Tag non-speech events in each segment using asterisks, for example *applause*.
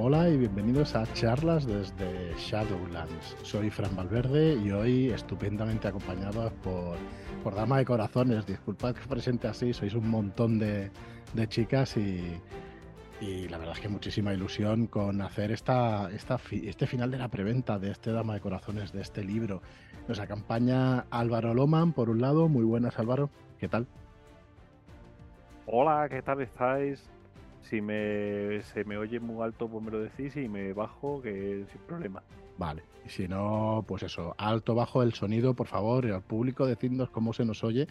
Hola y bienvenidos a charlas desde Shadowlands. Soy Fran Valverde y hoy estupendamente acompañado por, por Dama de Corazones. Disculpad que presente así, sois un montón de, de chicas y, y, la verdad es que muchísima ilusión con hacer esta, esta, este final de la preventa de este Dama de Corazones, de este libro. Nos acompaña Álvaro Loman, por un lado. Muy buenas, Álvaro. ¿Qué tal? Hola, ¿qué tal estáis? Si me, se me oye muy alto, pues me lo decís y me bajo, que sin problema. Vale, y si no, pues eso, alto, bajo el sonido, por favor, y al público decidnos cómo se nos oye,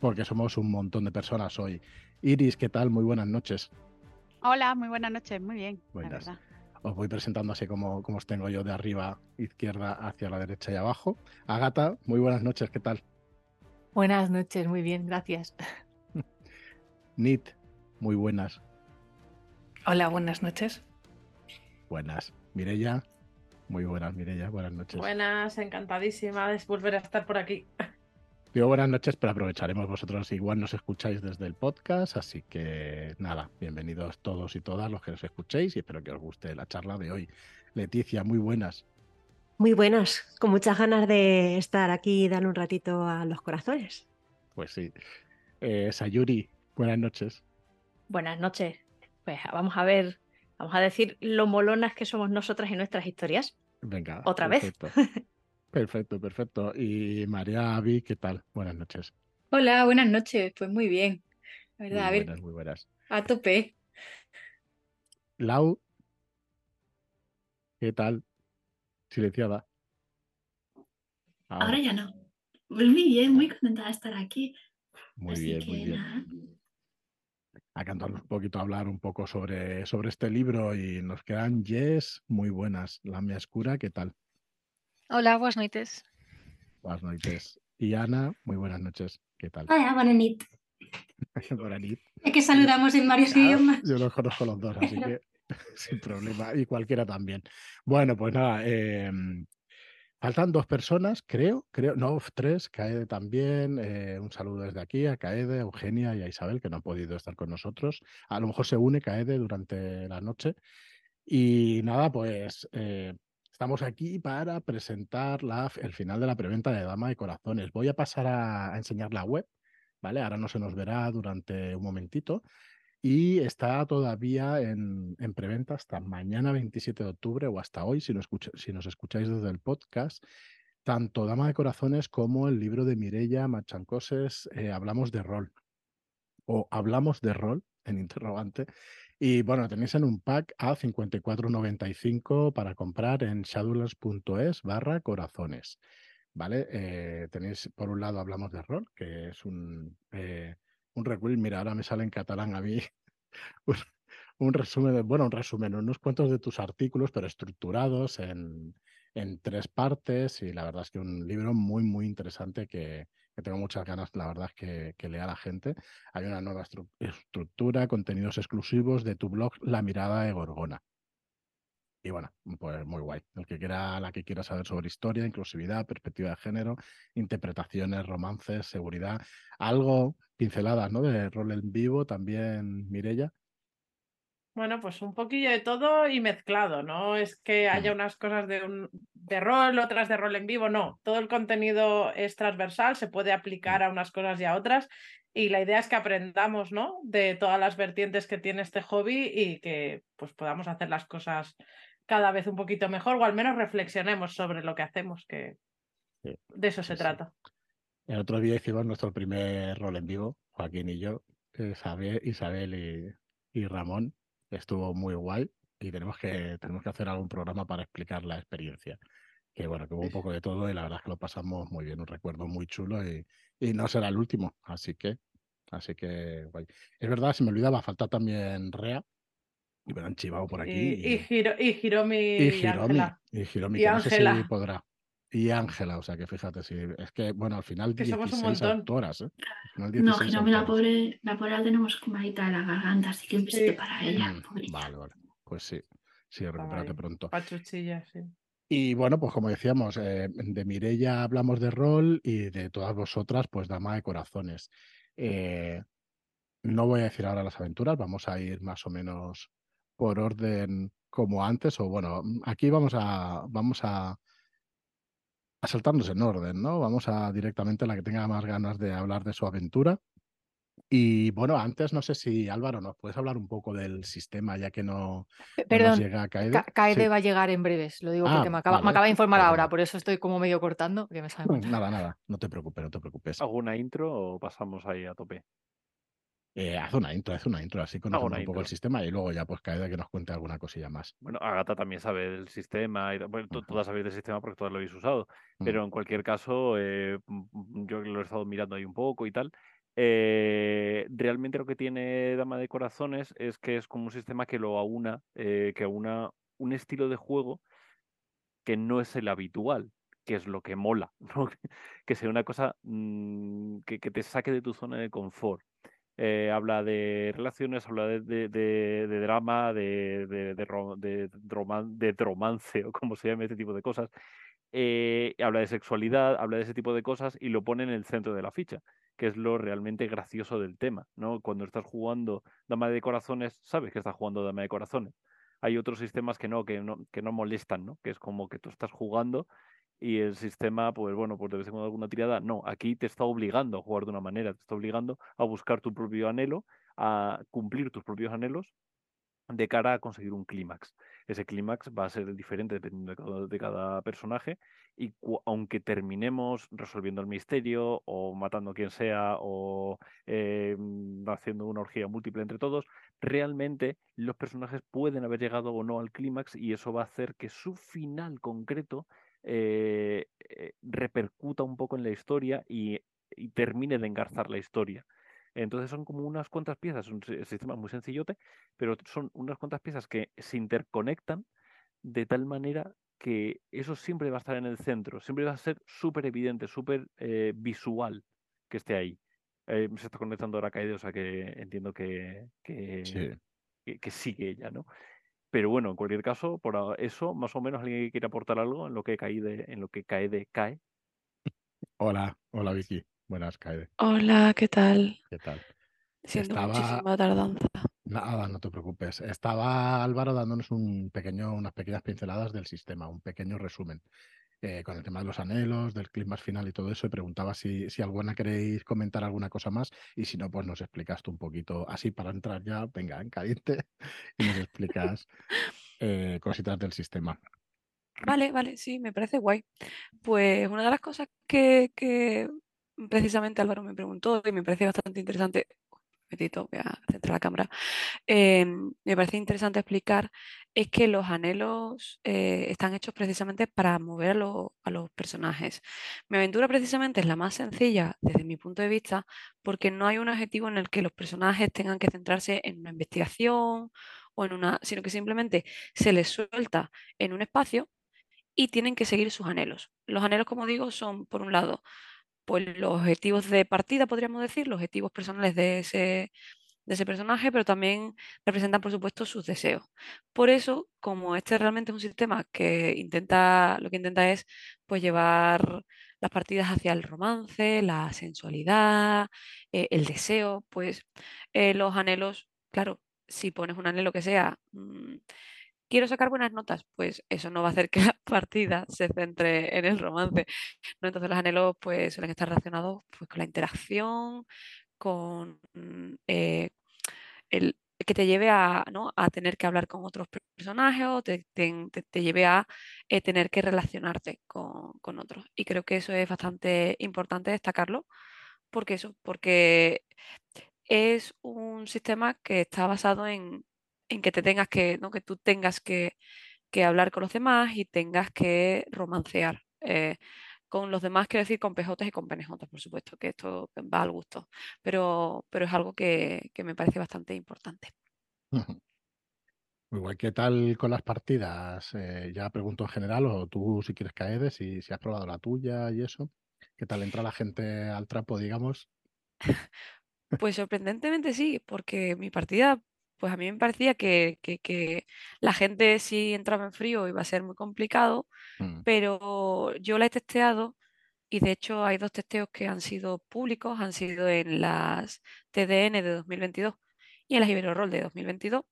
porque somos un montón de personas hoy. Iris, ¿qué tal? Muy buenas noches. Hola, muy buenas noches, muy bien. Buenas. Os voy presentando así como, como os tengo yo de arriba, izquierda, hacia la derecha y abajo. Agata, muy buenas noches, ¿qué tal? Buenas noches, muy bien, gracias. Nit, muy buenas. Hola, buenas noches. Buenas. Mirella, muy buenas, Mirella, buenas noches. Buenas, encantadísima de volver a estar por aquí. Digo buenas noches, pero aprovecharemos vosotros igual nos escucháis desde el podcast, así que nada, bienvenidos todos y todas los que nos escuchéis y espero que os guste la charla de hoy. Leticia, muy buenas. Muy buenas, con muchas ganas de estar aquí y dar un ratito a los corazones. Pues sí. Eh, Sayuri, buenas noches. Buenas noches. Pues vamos a ver, vamos a decir lo molonas que somos nosotras y nuestras historias. Venga. Otra vez. Perfecto, *laughs* perfecto. Y María Avi, ¿qué tal? Buenas noches. Hola, buenas noches. Pues muy bien. La verdad, muy a ver. Buenas, muy buenas. A tope. Lau, ¿qué tal? Silenciada. Ahora, Ahora ya no. Pues muy bien, muy contenta de estar aquí. Muy Así bien, que muy bien. nada. A cantarnos un poquito, a hablar un poco sobre, sobre este libro y nos quedan yes muy buenas. La mía oscura, ¿qué tal? Hola, buenas noches. Buenas noches. Y Ana, muy buenas noches. ¿Qué tal? Hola, buenas noches. *laughs* Buenas noches. Es que saludamos en varios idiomas. Yo los conozco los dos, así que *laughs* *laughs* sin problema. Y cualquiera también. Bueno, pues nada, eh, faltan dos personas, creo, creo, no, tres, Caede también. eh, un saludo desde aquí a Caede, Eugenia y a Isabel, que no han podido estar con nosotros. A lo mejor se une Caede durante la noche. Y nada, pues eh, estamos aquí para presentar la, el final de la preventa de Dama de Corazones. Voy a pasar a, a enseñar la web, ¿vale? Ahora no se nos verá durante un momentito. Y está todavía en, en, preventa hasta mañana 27 de octubre o hasta hoy, si, nos escucháis desde el podcast, tanto Dama de Corazones como el libro de Mirella Machancoses, eh, Hablamos de Rol, o Hablamos de Rol, en interrogante. Y bueno, tenéis en un pack a 54.95 para comprar en shadowlands.es barra corazones. ¿Vale? Eh, tenéis, por un lado, Hablamos de Rol, que es un... Eh, un recuil, mira, ahora me sale en catalán a mí *laughs* un, resumen, de, bueno, un resumen, unos cuantos de tus artículos, pero estructurados en, en, tres partes y la verdad es que un libro muy, muy interesante que, que tengo muchas ganas, la verdad que, que, lea la gente. Hay una nueva estru estructura, contenidos exclusivos de tu blog La Mirada de Gorgona. Y bueno, pues muy guay. El que quiera, la que quiera saber sobre historia, inclusividad, perspectiva de género, interpretaciones, romances, seguridad, algo pinceladas, ¿no? De rol en vivo también, Mirella. Bueno, pues un poquillo de todo y mezclado, no es que haya unas cosas de, un, de rol, otras de rol en vivo, no. Todo el contenido es transversal, se puede aplicar a unas cosas y a otras. Y la idea es que aprendamos, ¿no? De todas las vertientes que tiene este hobby y que pues podamos hacer las cosas cada vez un poquito mejor o al menos reflexionemos sobre lo que hacemos, que sí, de eso se sí, trata. El otro día hicimos nuestro primer rol en vivo, Joaquín y yo, Isabel, Isabel y, y, Ramón. Estuvo muy guay y tenemos que, tenemos que hacer algún programa para explicar la experiencia. Que bueno, que hubo un poco de todo y la verdad es que lo pasamos muy bien, un recuerdo muy chulo y, y no será el último, así que, así que guay. Es verdad, se me olvidaba, falta también Rea, y me lo han chivado por aquí. Y, y, Giro, y Hiromi y Hiromi, y, y Hiromi, y que Ángela. no sé si podrá. Y Ángela, o sea que fíjate, si es que, bueno, al final que 16 autoras, ¿eh? Al final 16 no, Hiromi, la pobre, la pobre la tenemos comadita de la garganta, así que un besito sí. para ella, mm, Vale, vale, pues sí, sí, recupérate pronto. Pachuchilla, sí. Y bueno, pues como decíamos, eh, de Mirella hablamos de rol y de todas vosotras, pues Dama de Corazones. Eh, no voy a decir ahora las aventuras, vamos a ir más o menos por orden como antes, o bueno, mm, aquí vamos a, vamos a, a saltarnos en orden, ¿no? Vamos a directamente a la que tenga más ganas de hablar de su aventura. Y bueno, antes no sé si Álvaro, ¿nos puedes hablar un poco del sistema, ya que no, no nos Perdón, llega Kaede? Ka- Kaede Sí. va a llegar en breves, lo digo Ah, porque me acaba, me acaba de informar ahora, por eso estoy como medio cortando, que me sabe. Nada, nada, no te preocupes, no te preocupes. ¿Alguna intro o pasamos ahí a tope? Eh, haz una intro, haz una intro, así conocemos un poco el sistema y luego ya pues Kaede que nos cuente alguna cosilla más. Bueno, Agata también sabe del sistema, y, bueno, todas sabéis del sistema porque todas lo habéis usado, Mm. pero en cualquier caso, eh, yo lo he estado mirando ahí un poco y tal. eh, realmente lo que tiene Dama de Corazones es que es como un sistema que lo aúna, eh, que aúna un estilo de juego que no es el habitual, que es lo que mola, *laughs* ¿no? Que sea una cosa mm, que, que te saque de tu zona de confort. Eh, habla de relaciones, habla de, de- de- de drama, de, de, de ro- de roman- de romance *laughs* o como se llame este tipo de cosas. Eh, habla de sexualidad, habla de ese tipo de cosas y lo pone en el centro de la ficha, que es lo realmente gracioso del tema, ¿no? Cuando estás jugando Dama de Corazones, sabes que estás jugando Dama de Corazones. Hay otros sistemas que no, que no, que no molestan, ¿no? Que es como que tú estás jugando y el sistema, pues bueno, pues de vez en cuando alguna tirada. No, aquí te está obligando a jugar de una manera, te está obligando a buscar tu propio anhelo, a cumplir tus propios anhelos de cara a conseguir un clímax. Ese clímax va a ser diferente dependiendo de cada, de cada personaje y aunque terminemos resolviendo el misterio o matando a quien sea o eh, mm, haciendo una orgía múltiple entre todos, realmente los personajes pueden haber llegado o no al clímax y eso va a hacer que su final concreto eh, eh, repercuta un poco en la historia y, y termine de engarzar la historia. Entonces son como unas cuantas piezas, un si- sistema muy sencillote, pero son unas cuantas piezas que se interconectan de tal manera que eso siempre va a estar en el centro, siempre va a ser súper evidente, súper eh, visual que esté ahí. Eh, se está conectando ahora Kaede, o sea que entiendo que, que, Sí. que, que sigue ella, ¿no? Pero bueno, en cualquier caso, por eso, más o menos alguien que quiere aportar algo en lo que Kaede, en lo que Kaede cae. Hola, hola Vicky. Buenas, Kaede. Hola, ¿qué tal? ¿Qué tal? Siento Estaba- muchísima tardanza. Nada, no te preocupes. Estaba Álvaro dándonos un pequeño, unas pequeñas pinceladas del sistema, un pequeño resumen. Eh, con el tema de los anhelos, del clima final y todo eso, y preguntaba si, alguna queréis comentar alguna cosa más, y si no, pues nos explicas tú un poquito, así para entrar ya, venga, en caliente, *laughs* y nos explicas eh, cositas del sistema. Vale, vale, sí, me parece guay. Pues una de las cosas que, precisamente Álvaro me preguntó y me parece bastante interesante, un voy a centrar la cámara, eh, me parece interesante explicar es que los anhelos eh, están hechos precisamente para mover a, a los personajes. Mi aventura precisamente es la más sencilla desde mi punto de vista porque no hay un objetivo en el que los personajes tengan que centrarse en una investigación o en una, sino que simplemente se les suelta en un espacio y tienen que seguir sus anhelos. Los anhelos, como digo, son, por un lado, pues los objetivos de partida, podríamos decir, los objetivos personales de ese, de ese personaje, pero también representan, por supuesto, sus deseos. Por eso, como este realmente es un sistema que intenta, lo que intenta es pues llevar las partidas hacia el romance, la sensualidad, eh, el deseo, pues eh, los anhelos, claro, si pones un anhelo que sea mm, quiero sacar buenas notas, pues eso no va a hacer que *laughs* la partida se centre en el romance. ¿no? Entonces los anhelos pues suelen estar relacionados pues, con la interacción, con mm, eh, el que te lleve a, ¿no? a tener que hablar con otros personajes o te, te- lleve a eh, tener que relacionarte con, con otros. Y creo que eso es bastante importante destacarlo. porque eso? Porque es un sistema que está basado en, en que te tengas que, ¿no? que tú tengas que, que hablar con los demás y tengas que romancear. eh, con los demás, quiero decir, con pejotas y con penejotas, por supuesto, que esto va al gusto, pero, pero es algo que, que me parece bastante importante. Guay. ¿Qué tal con las partidas? Eh, ya pregunto en general, o tú si quieres caer, si, si has probado la tuya y eso. ¿Qué tal entra la gente al trapo, digamos? *laughs* Pues sorprendentemente sí, porque mi partida, pues a mí me parecía que, que- que la gente si entraba en frío iba a ser muy complicado, Mm. pero yo la he testeado y de hecho hay dos testeos que han sido públicos, han sido en las TDN de 2022 y en las Ibero Roll de 2022.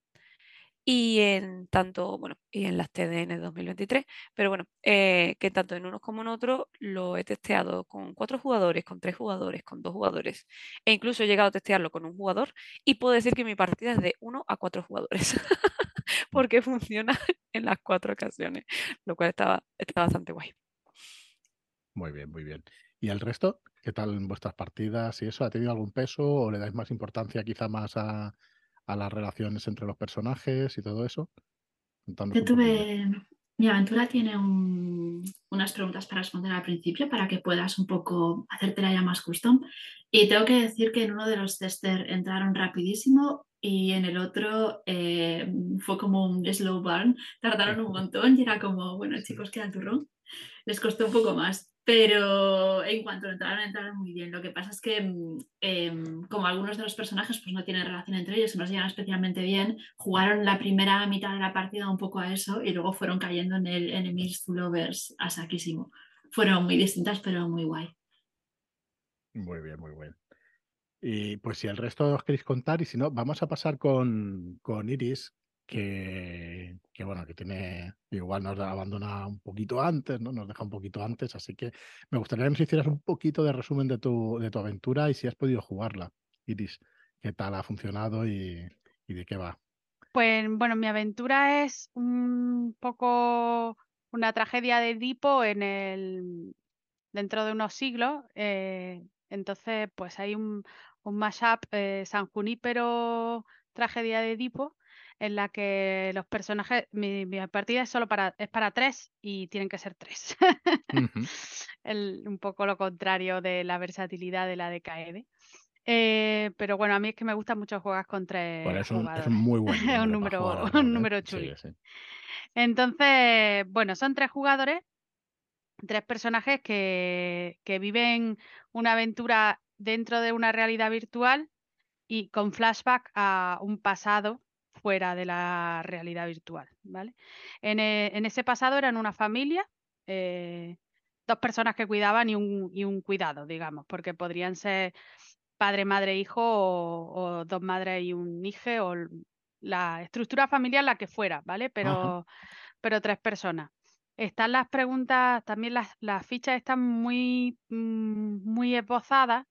Y en tanto, bueno, y en las TDN 2023, pero bueno, eh, que tanto en unos como en otros lo he testeado con cuatro jugadores, con tres jugadores, con dos jugadores, e incluso he llegado a testearlo con un jugador y puedo decir que mi partida es de uno a cuatro jugadores, *laughs* porque funciona *laughs* en las cuatro ocasiones, lo cual está, está bastante guay. Muy bien, muy bien. ¿Y el resto? ¿Qué tal en vuestras partidas y eso? ¿Ha tenido algún peso o le dais más importancia quizá más a, a las relaciones entre los personajes y todo eso? Yo tuve. Mi aventura tiene un- unas preguntas para responder al principio para que puedas un poco hacértela ya más custom. Y tengo que decir que en uno de los tester entraron rapidísimo y en el otro eh, fue como un slow burn. Tardaron un *laughs* montón y era como, bueno, chicos, queda turrón. Les costó un poco más, pero en cuanto entraron, entraron muy bien. Lo que pasa es que, mm, em, como algunos de los personajes pues no tienen relación entre ellos, no se llevan especialmente bien, jugaron la primera mitad de la partida un poco a eso y luego fueron cayendo en el Enemies to Lovers a saquísimo. Fueron muy distintas, pero muy guay. Muy bien, muy bien. Y pues si el resto os queréis contar, y si no, vamos a pasar con, con Iris, que, bueno, que tiene, igual nos abandona un poquito antes, ¿no? Nos deja un poquito antes, así que me gustaría que nos hicieras un poquito de resumen de tu, de tu aventura y si has podido jugarla, Iris, qué tal ha funcionado y, y de qué va. Pues bueno, mi aventura es un poco una tragedia de Edipo en el dentro de unos siglos. eh, entonces, pues hay un, un mashup eh, San Junípero, tragedia de Edipo, en la que los personajes, mi, mi partida es solo para, es para tres y tienen que ser tres. *laughs* El- un poco lo contrario de la versatilidad de la de KED. Eh, pero bueno, a mí es que me gusta mucho jugar con tres eso es un jugadores. muy buen *laughs* Es número, un número, un ¿eh? Sí, sí. Entonces, bueno, son tres jugadores, tres personajes que, que viven una aventura dentro de una realidad virtual y con flashback a un pasado fuera de la realidad virtual, ¿vale? En, e- en ese pasado eran una familia, eh, dos personas que cuidaban y un, y un cuidado, digamos, porque podrían ser padre, madre, hijo o, o dos madres y un hijo o la estructura familiar la que fuera, ¿vale? Pero, pero tres personas. Están las preguntas, también las, las fichas están muy, mm, muy esbozadas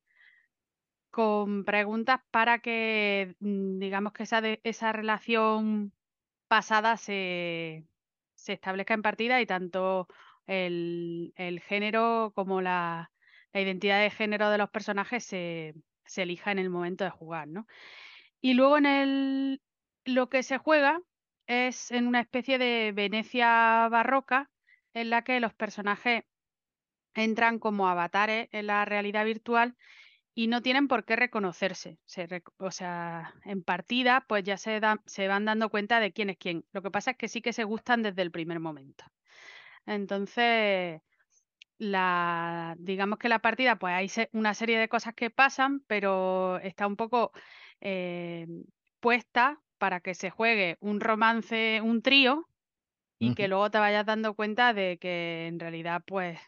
con preguntas para que, mm, digamos que esa, esa relación pasada se, se establezca en partida y tanto el, el género como la, la identidad de género de los personajes se, se elija en el momento de jugar, ¿no? Y luego en el, lo que se juega es en una especie de Venecia barroca en la que los personajes entran como avatares en la realidad virtual y no tienen por qué reconocerse. Se rec- o sea, en partida, pues ya se, dan- se van dando cuenta de quién es quién. Lo que pasa es que sí que se gustan desde el primer momento. Entonces, la, digamos que la partida, pues hay se- una serie de cosas que pasan, pero está un poco eh, puesta para que se juegue un romance, un trío, y que luego te vayas dando cuenta de que en realidad, pues,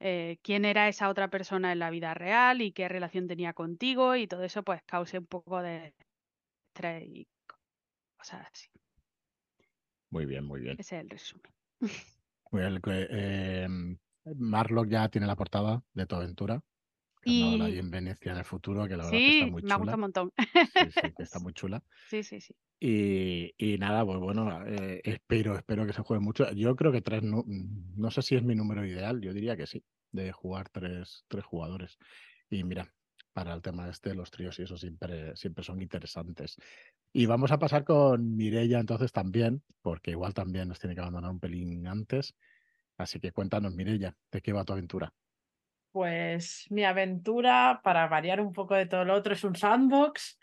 eh, quién era esa otra persona en la vida real y qué relación tenía contigo y todo eso pues cause un poco de estrés y co- cosas así. Muy bien, muy bien. Ese es el resumen. Muy bien, eh, Marlock ya tiene la portada de tu aventura. Y en Venecia en el futuro, que la verdad que está muy me ha gustado chula. un montón. Sí, sí, que está *laughs* muy chula. Sí, sí, sí. Y, y nada, pues bueno, eh, espero, espero que se juegue mucho. Yo creo que tres, no, no sé si es mi número ideal, yo diría que sí, de jugar tres, tres jugadores. Y mira, para el tema este, los tríos y eso siempre, siempre son interesantes. Y vamos a pasar con Mirella entonces también, porque igual también nos tiene que abandonar un pelín antes. Así que cuéntanos, Mirella, ¿de qué va tu aventura? Pues mi aventura, para variar un poco de todo lo otro, es un sandbox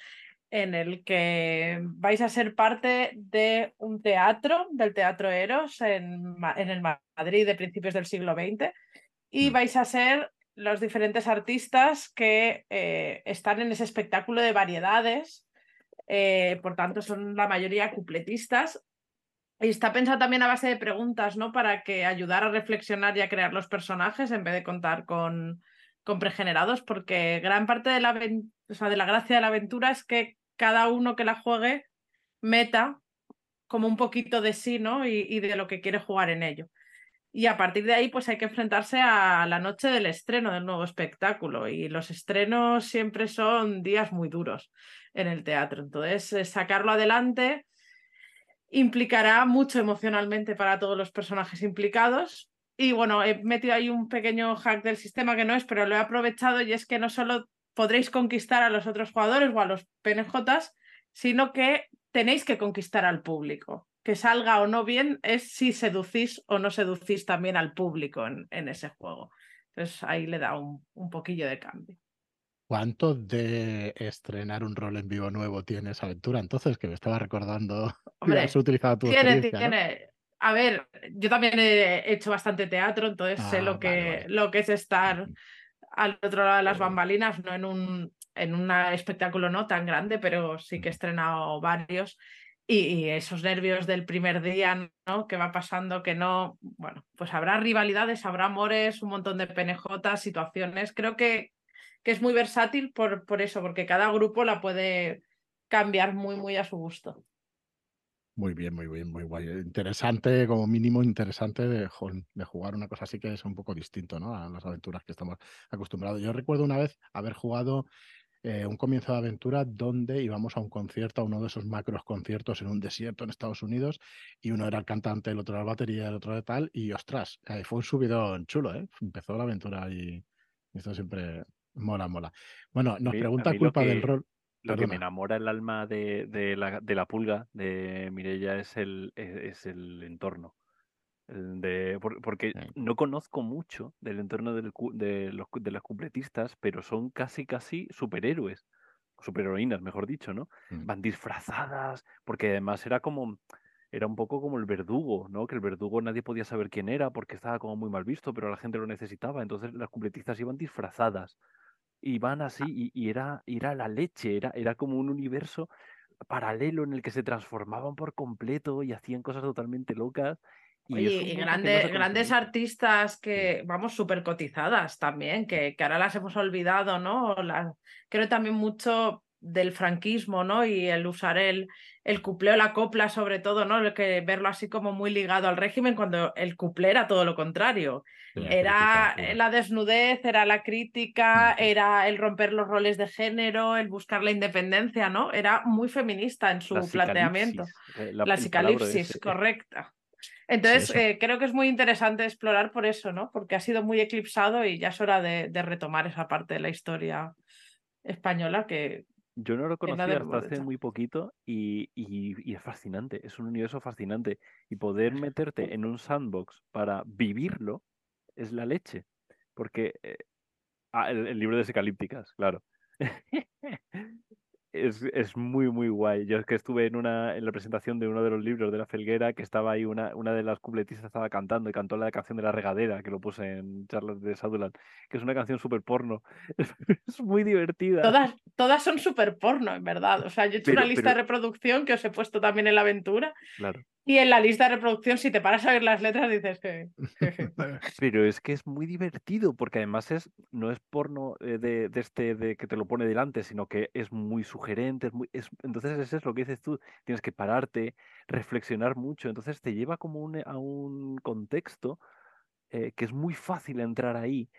en el que vais a ser parte de un teatro, del Teatro Eros, en, en el Madrid de principios del siglo XX, y Mm. vais a ser los diferentes artistas que eh, están en ese espectáculo de variedades, eh, por tanto son la mayoría cupletistas. Y está pensado también a base de preguntas, ¿no? Para que ayudar a reflexionar y a crear los personajes en vez de contar con, con pregenerados, porque gran parte de la, o sea, de la gracia de la aventura es que cada uno que la juegue meta como un poquito de sí, ¿no? Y, y de lo que quiere jugar en ello. Y a partir de ahí, pues hay que enfrentarse a la noche del estreno del nuevo espectáculo. Y los estrenos siempre son días muy duros en el teatro. Entonces, eh, sacarlo adelante implicará mucho emocionalmente para todos los personajes implicados. Y bueno, he metido ahí un pequeño hack del sistema que no es, pero lo he aprovechado y es que no solo podréis conquistar a los otros jugadores o a los PNJs, sino que tenéis que conquistar al público. Que salga o no bien es si seducís o no seducís también al público en, ese juego. Entonces ahí le da un poquillo de cambio. ¿Cuánto de estrenar un rol en vivo nuevo tiene esa aventura? Entonces, que me estaba recordando *laughs* que Hombre, has utilizado tu tiene, experiencia, ¿no? tiene. A ver, yo también he hecho bastante teatro, entonces sé Ah, lo que, vale, vale. lo que es estar al otro lado de las bambalinas, no en un, en un espectáculo no tan grande, pero sí que he estrenado varios. Y, y esos nervios del primer día, ¿no? Que va pasando, que no. Bueno, pues habrá rivalidades, habrá amores, un montón de PNJ, situaciones. Creo que, que es muy versátil por, por eso, porque cada grupo la puede cambiar muy, muy a su gusto. Muy bien, muy bien, muy guay. Interesante, como mínimo interesante de, de jugar una cosa así que es un poco distinto, ¿no? A las aventuras que estamos acostumbrados. Yo recuerdo una vez haber jugado eh, un comienzo de aventura donde íbamos a un concierto, a uno de esos macros conciertos en un desierto en Estados Unidos, y uno era el cantante, el otro era el batería, el otro era tal, y ostras, eh, fue un subidón chulo, ¿eh? Empezó la aventura y esto siempre mola, mola. Bueno, nos pregunta culpa del rol. Lo que me enamora el alma de, de la, de la pulga de Mirella es el, es, es el entorno. De, por- porque no conozco mucho del entorno del de, los, de las cupletistas, pero son casi, casi superhéroes. Superheroínas, mejor dicho, ¿no? Mm. Van disfrazadas, porque además era como, era un poco como el verdugo, ¿no? Que el verdugo nadie podía saber quién era porque estaba como muy mal visto, pero la gente lo necesitaba. Entonces las cupletistas iban disfrazadas. Iban así y, y era, y era la leche, era, era como un universo paralelo en el que se transformaban por completo y hacían cosas totalmente locas. Y Oye, y no grandes artistas que, vamos, súper cotizadas también, que, que ahora las hemos olvidado, ¿no? La- creo también mucho del franquismo, ¿no? Y el usar el, el cuplé o la copla, sobre todo, ¿no? El que verlo así como muy ligado al régimen, cuando el cuplé era todo lo contrario. Era crítica la desnudez, era la crítica, Mm. era el romper los roles de género, el buscar la independencia, ¿no? Era muy feminista en su La planteamiento. eh, la- La psicalipsis, ese. correcta. Entonces, eh, creo que es muy interesante explorar por eso, ¿no? Porque ha sido muy eclipsado y ya es hora de, de retomar esa parte de la historia española que Yo no lo conocía hasta hace muy poquito y, y- y es fascinante, es un universo fascinante. Y poder meterte en un sandbox para vivirlo es la leche. Porque eh, ah, el, el libro de Secalípticas, claro. *laughs* Es, es muy, muy guay. Yo es que estuve en una en la presentación de uno de los libros de la Felguera, que estaba ahí una, una de las cupletistas estaba cantando y cantó la canción de la regadera, que lo puse en charlas de Saduland, que es una canción súper porno. *laughs* Es muy divertida. todas, todas son súper porno, en verdad. O sea, yo he hecho una Pero- lista de reproducción que os he puesto también en la aventura. Claro. Y en la lista de reproducción, si te paras a ver las letras, dices que. *laughs* Pero es que es muy divertido, porque además es, no es porno eh, de, de este de que te lo pone delante, sino que es muy sugerente, es muy, es, entonces eso es lo que dices tú, tienes que pararte, reflexionar mucho, entonces te lleva como un- a un contexto eh, que es muy fácil entrar ahí,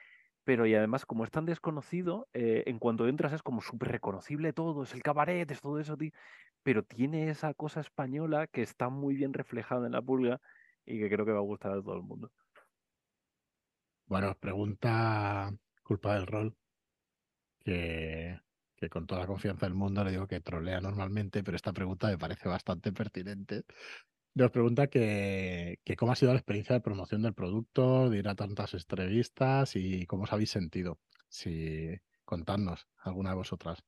pero y además como es tan desconocido, eh, en cuanto entras es como súper reconocible todo, es el cabaret, es todo eso, ti- pero tiene esa cosa española que está muy bien reflejada en la pulga y que creo que va a gustar a todo el mundo. Bueno, pregunta culpa del rol, que, que con toda la confianza del mundo le digo que trolea normalmente, pero esta pregunta me parece bastante pertinente. Nos pregunta que, que cómo ha sido la experiencia de promoción del producto, de ir a tantas entrevistas y cómo os habéis sentido. Si contadnos, alguna de vosotras,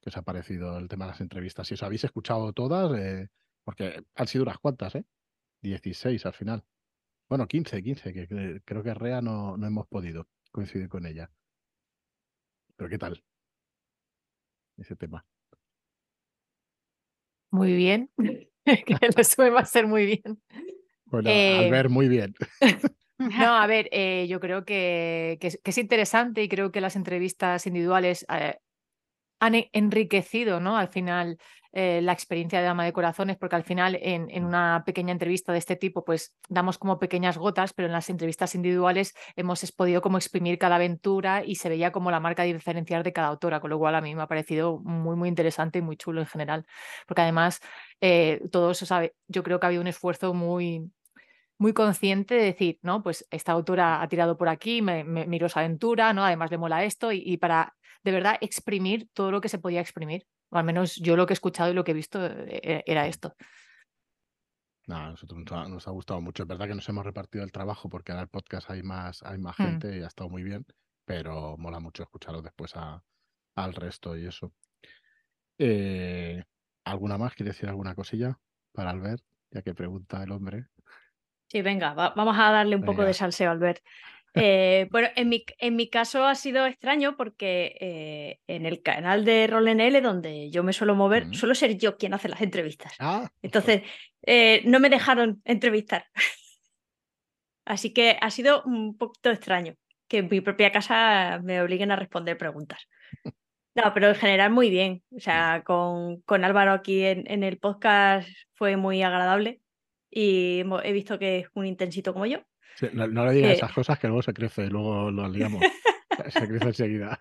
qué os ha parecido el tema de las entrevistas. Si os habéis escuchado todas, eh, porque han sido unas cuantas, ¿eh? 16 al final. Bueno, 15, 15, que, que creo que Rea no, no hemos podido coincidir con ella. Pero ¿qué tal? Ese tema. Muy bien. *laughs* *laughs* que el resumen va a ser muy bien. Bueno, Eh, Albert, muy bien. *laughs* No, a ver, eh, yo creo que, que es interesante y creo que las entrevistas individuales eh, han e- enriquecido, ¿no? Al final eh, la experiencia de Dama de Corazones, porque al final en, en, una pequeña entrevista de este tipo, pues damos como pequeñas gotas, pero en las entrevistas individuales hemos podido como exprimir cada aventura y se veía como la marca diferencial de cada autora, con lo cual a mí me ha parecido muy, muy interesante y muy chulo en general, porque además eh, todo eso, sabe, yo creo que ha habido un esfuerzo muy, muy consciente de decir, no, pues esta autora ha tirado por aquí, me, me miró esa aventura, ¿no? Además le mola esto y, y, para de verdad exprimir todo lo que se podía exprimir. O al menos yo lo que he escuchado y lo que he visto eh, era esto. No, a nosotros nos ha, nos ha, gustado mucho. Es verdad que nos hemos repartido el trabajo porque ahora el podcast hay más, hay más gente mm. y ha estado muy bien, pero mola mucho escucharlo después a, al resto y eso. Eh, ¿Alguna más? ¿Quiere decir alguna cosilla para Albert? Ya que pregunta el hombre. Sí, venga, va, vamos a darle un venga. poco de salseo a Albert. Eh, bueno, en mi, en mi, caso ha sido extraño porque eh, en el canal de RolNL, donde yo me suelo mover, mm. suelo ser yo quien hace las entrevistas. Ah, Entonces, eh, no me dejaron entrevistar. *laughs* Así que ha sido un poquito extraño que en mi propia casa me obliguen a responder preguntas. *laughs* No, pero en general muy bien. O sea, con, con Álvaro aquí en, en el podcast fue muy agradable y he visto que es un intensito como yo. Sí, no, no, le digas eh... esas cosas que luego se crece, luego lo liamos. *laughs* se crece enseguida.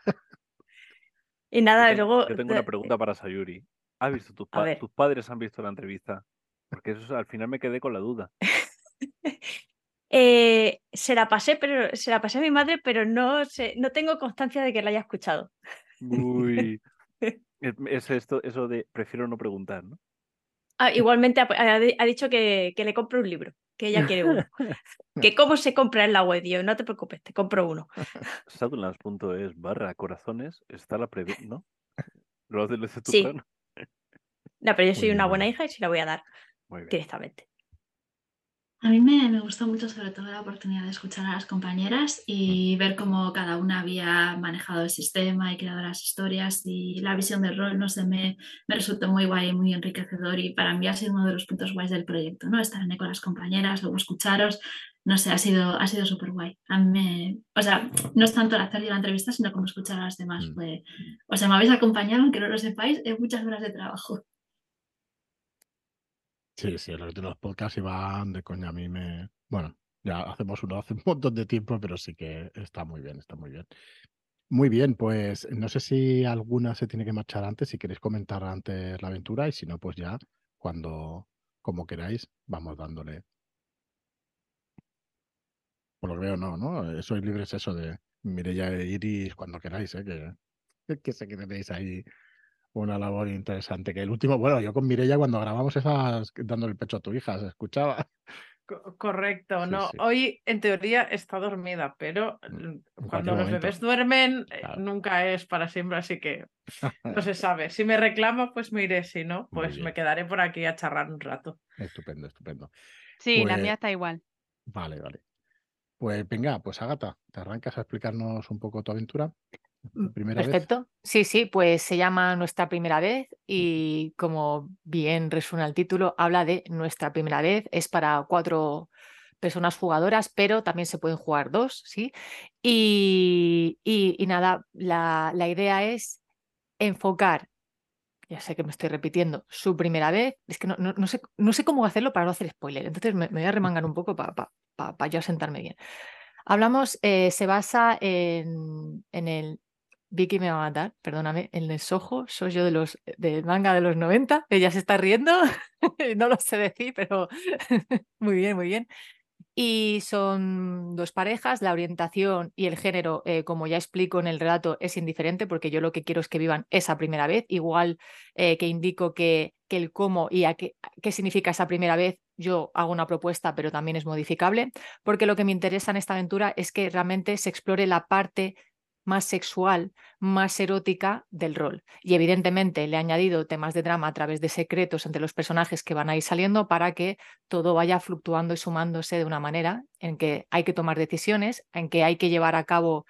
Y nada, yo luego. Yo tengo una pregunta para Sayuri. ¿Has visto tus, pa tus padres han visto la entrevista? Porque eso al final me quedé con la duda. *laughs* eh, se la pasé, pero se la pasé a mi madre, pero no sé, no tengo constancia de que la haya escuchado. Uy. *laughs* es esto, eso de prefiero no preguntar, ¿no? Ah, igualmente ha, ha, dicho que, que, le compro un libro, que ella quiere uno. *laughs* que cómo se compra en la web, yo no te preocupes, te compro uno. *laughs* Sadulans.es barra corazones está la pre ¿no? Lo tu sí. plan. No, pero yo *laughs* soy una buena hija y se la voy a dar directamente. A mí me, me, gustó mucho sobre todo la oportunidad de escuchar a las compañeras y ver cómo cada una había manejado el sistema y creado las historias y la visión del rol, no sé, me, me resultó muy guay, muy enriquecedor y para mí ha sido uno de los puntos guays del proyecto, ¿no? Estar en con las compañeras, luego escucharos, no sé, ha sido, ha sido súper guay. A mí me, o sea, no es tanto el hacer la entrevista, sino como escuchar a las demás. Mm. Fue, o sea, me habéis acompañado, aunque no lo sepáis, en muchas horas de trabajo. Sí, sí, los de los podcasts iban de coña. A mí me. Bueno, ya hacemos uno hace *laughs* un montón de tiempo, pero sí que está muy bien, está muy bien. Muy bien, pues no sé si alguna se tiene que marchar antes, si queréis comentar antes la aventura, y si no, pues ya, cuando, como queráis, vamos dándole. Por lo que veo, no, ¿no? Sois libres eso de Mireya e Iris cuando queráis, ¿eh? Que, *laughs* que sé que tenéis ahí una labor interesante. Que el último, bueno, yo con Mirella cuando grabamos esas dando el pecho a tu hija, se escuchaba. *laughs* Correcto, Sí, no. sí. Hoy en teoría está dormida, pero Mm, cuando los momento. bebés duermen eh, Claro. nunca es para siempre, así que no *laughs* se sabe. Si me reclama, pues me iré, si no, pues me quedaré por aquí a charlar un rato. Estupendo, estupendo. Sí, la Pues- mía está igual. Vale, vale. Pues venga, pues Agata, ¿te arrancas a explicarnos un poco tu aventura? Perfecto. Sí, sí, pues se llama Nuestra primera vez y como bien resuena el título, habla de nuestra primera vez. Es para cuatro personas jugadoras, pero también se pueden jugar dos, ¿sí? Y, y- y nada, la, la idea es enfocar, ya sé que me estoy repitiendo, su primera vez. Es que no, no- no sé, no sé cómo hacerlo para no hacer spoiler, entonces me, me voy a remangar un poco para yo sentarme bien. Hablamos, eh, se basa en, en el Vicky me va a matar, perdóname, el Soho, soy yo de los del manga de los 90, ella se está riendo, *laughs* no lo sé decir, pero *laughs* muy bien, muy bien. Y son dos parejas, la orientación y el género, eh, como ya explico en el relato, es indiferente porque yo lo que quiero es que vivan esa primera vez, igual eh, que indico que, que el cómo y a qué, qué significa esa primera vez, yo hago una propuesta, pero también es modificable, porque lo que me interesa en esta aventura es que realmente se explore la parte más sexual, más erótica del rol. Y evidentemente le he añadido temas de drama a través de secretos entre los personajes que van a ir saliendo para que todo vaya fluctuando y sumándose de una manera en que hay que tomar decisiones, en que hay que llevar a cabo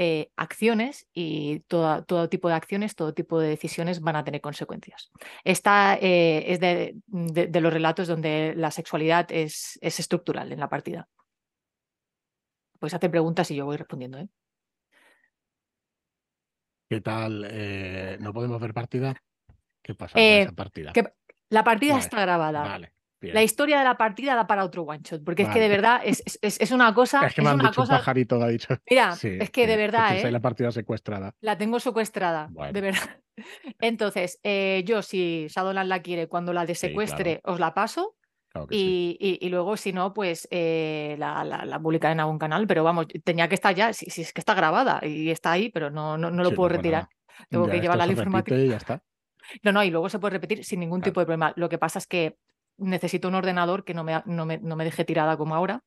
eh, acciones y todo tipo de acciones, todo tipo de decisiones van a tener consecuencias. Esta eh, es de, los relatos donde la sexualidad es, es estructural en la partida. Pues hacer preguntas y yo voy respondiendo. ¿eh? ¿Qué tal? Eh, ¿no podemos ver partida? ¿Qué pasa con Eh, esa partida? que la partida Vale, está grabada. Vale, bien. La historia de la partida da para otro one shot, porque es que de verdad es, es- es- es una cosa. Es que me han una dicho cosa. pajarito, ha dicho. Mira, Sí, es que de sí, verdad, ahí ¿eh? la partida secuestrada. La tengo secuestrada, Bueno. de verdad. *laughs* Entonces, eh, yo, si Shadowland la quiere, cuando la desecuestre, os la paso. Claro que sí. Y, luego, si no, pues eh, la, la, la publicaré en algún canal. Pero vamos, tenía que estar ya, si, si es que está grabada y está ahí, pero no, no, no lo Sí, puedo no, retirar. Tengo que llevarla al repite y ya está. *laughs* No, no, y luego se puede repetir sin ningún Claro. tipo de problema. Lo que pasa es que necesito un ordenador que no me, no me, no me deje tirada como ahora.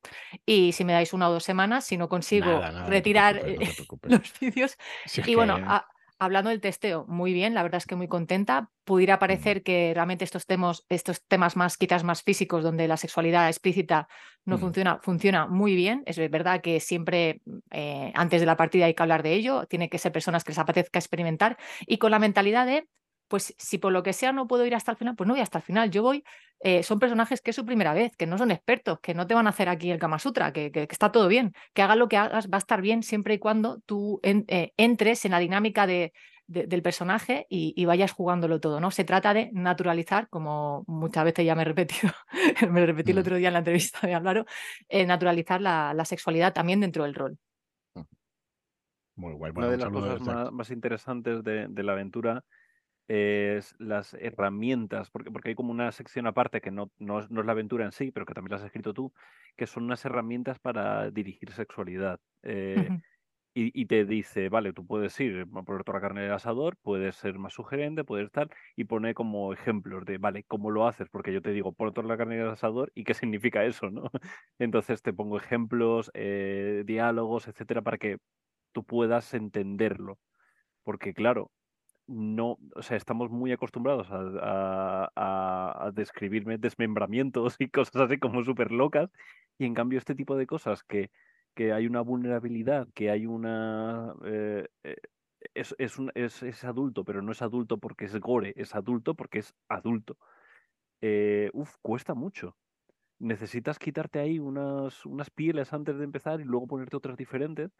Y si me dais una o dos semanas, si no consigo Nada, nada, retirar no eh, *laughs* preocupes. los vídeos. Si Y bueno, que- a- hablando del testeo, muy bien, la verdad es que muy contenta. Pudiera parecer que realmente estos temas, estos temas más quizás más físicos, donde la sexualidad explícita no Mm. funciona, funciona muy bien. Es verdad que siempre eh, antes de la partida hay que hablar de ello, tiene que ser personas que les apetezca experimentar y con la mentalidad de pues si por lo que sea no puedo ir hasta el final, pues no voy hasta el final. Yo voy, eh, son personajes que es su primera vez, que no son expertos, que no te van a hacer aquí el Kama Sutra, que, que- que está todo bien, que hagas lo que hagas, va a estar bien siempre y cuando tú en- eh, entres en la dinámica de, de- del personaje y, y vayas jugándolo todo, ¿no? Se trata de naturalizar, como muchas veces ya me he repetido, *laughs* me lo repetí el Mm. otro día en la entrevista de Hablaro, eh, naturalizar la, la sexualidad también dentro del rol. Muy guay. Una Bueno, de un las cosas más, más interesantes de, de la aventura es las herramientas, porque, porque hay como una sección aparte que no, no, es, no es la aventura en sí, pero que también la has escrito tú, que son unas herramientas para dirigir sexualidad. Eh, y, y te dice, vale, tú puedes ir a poner toda la carne del asador, puedes ser más sugerente, puedes tal, y pone como ejemplos de, vale, ¿cómo lo haces? Porque yo te digo, pon toda la carne del asador y qué *laughs* significa eso, ¿no? Entonces te pongo ejemplos, eh, diálogos, etcétera, para que tú puedas entenderlo. Porque claro, no, o sea, estamos muy acostumbrados a, a- a- describirme desmembramientos *laughs* y cosas así como súper locas, y en cambio este tipo de cosas que, que hay una vulnerabilidad, que hay una... eh, eh, es, es, un- es, es adulto, pero no es adulto porque es gore, es adulto porque es adulto. Eh, uf, cuesta mucho. Necesitas quitarte ahí unas, unas pieles antes de empezar y luego ponerte otras diferentes.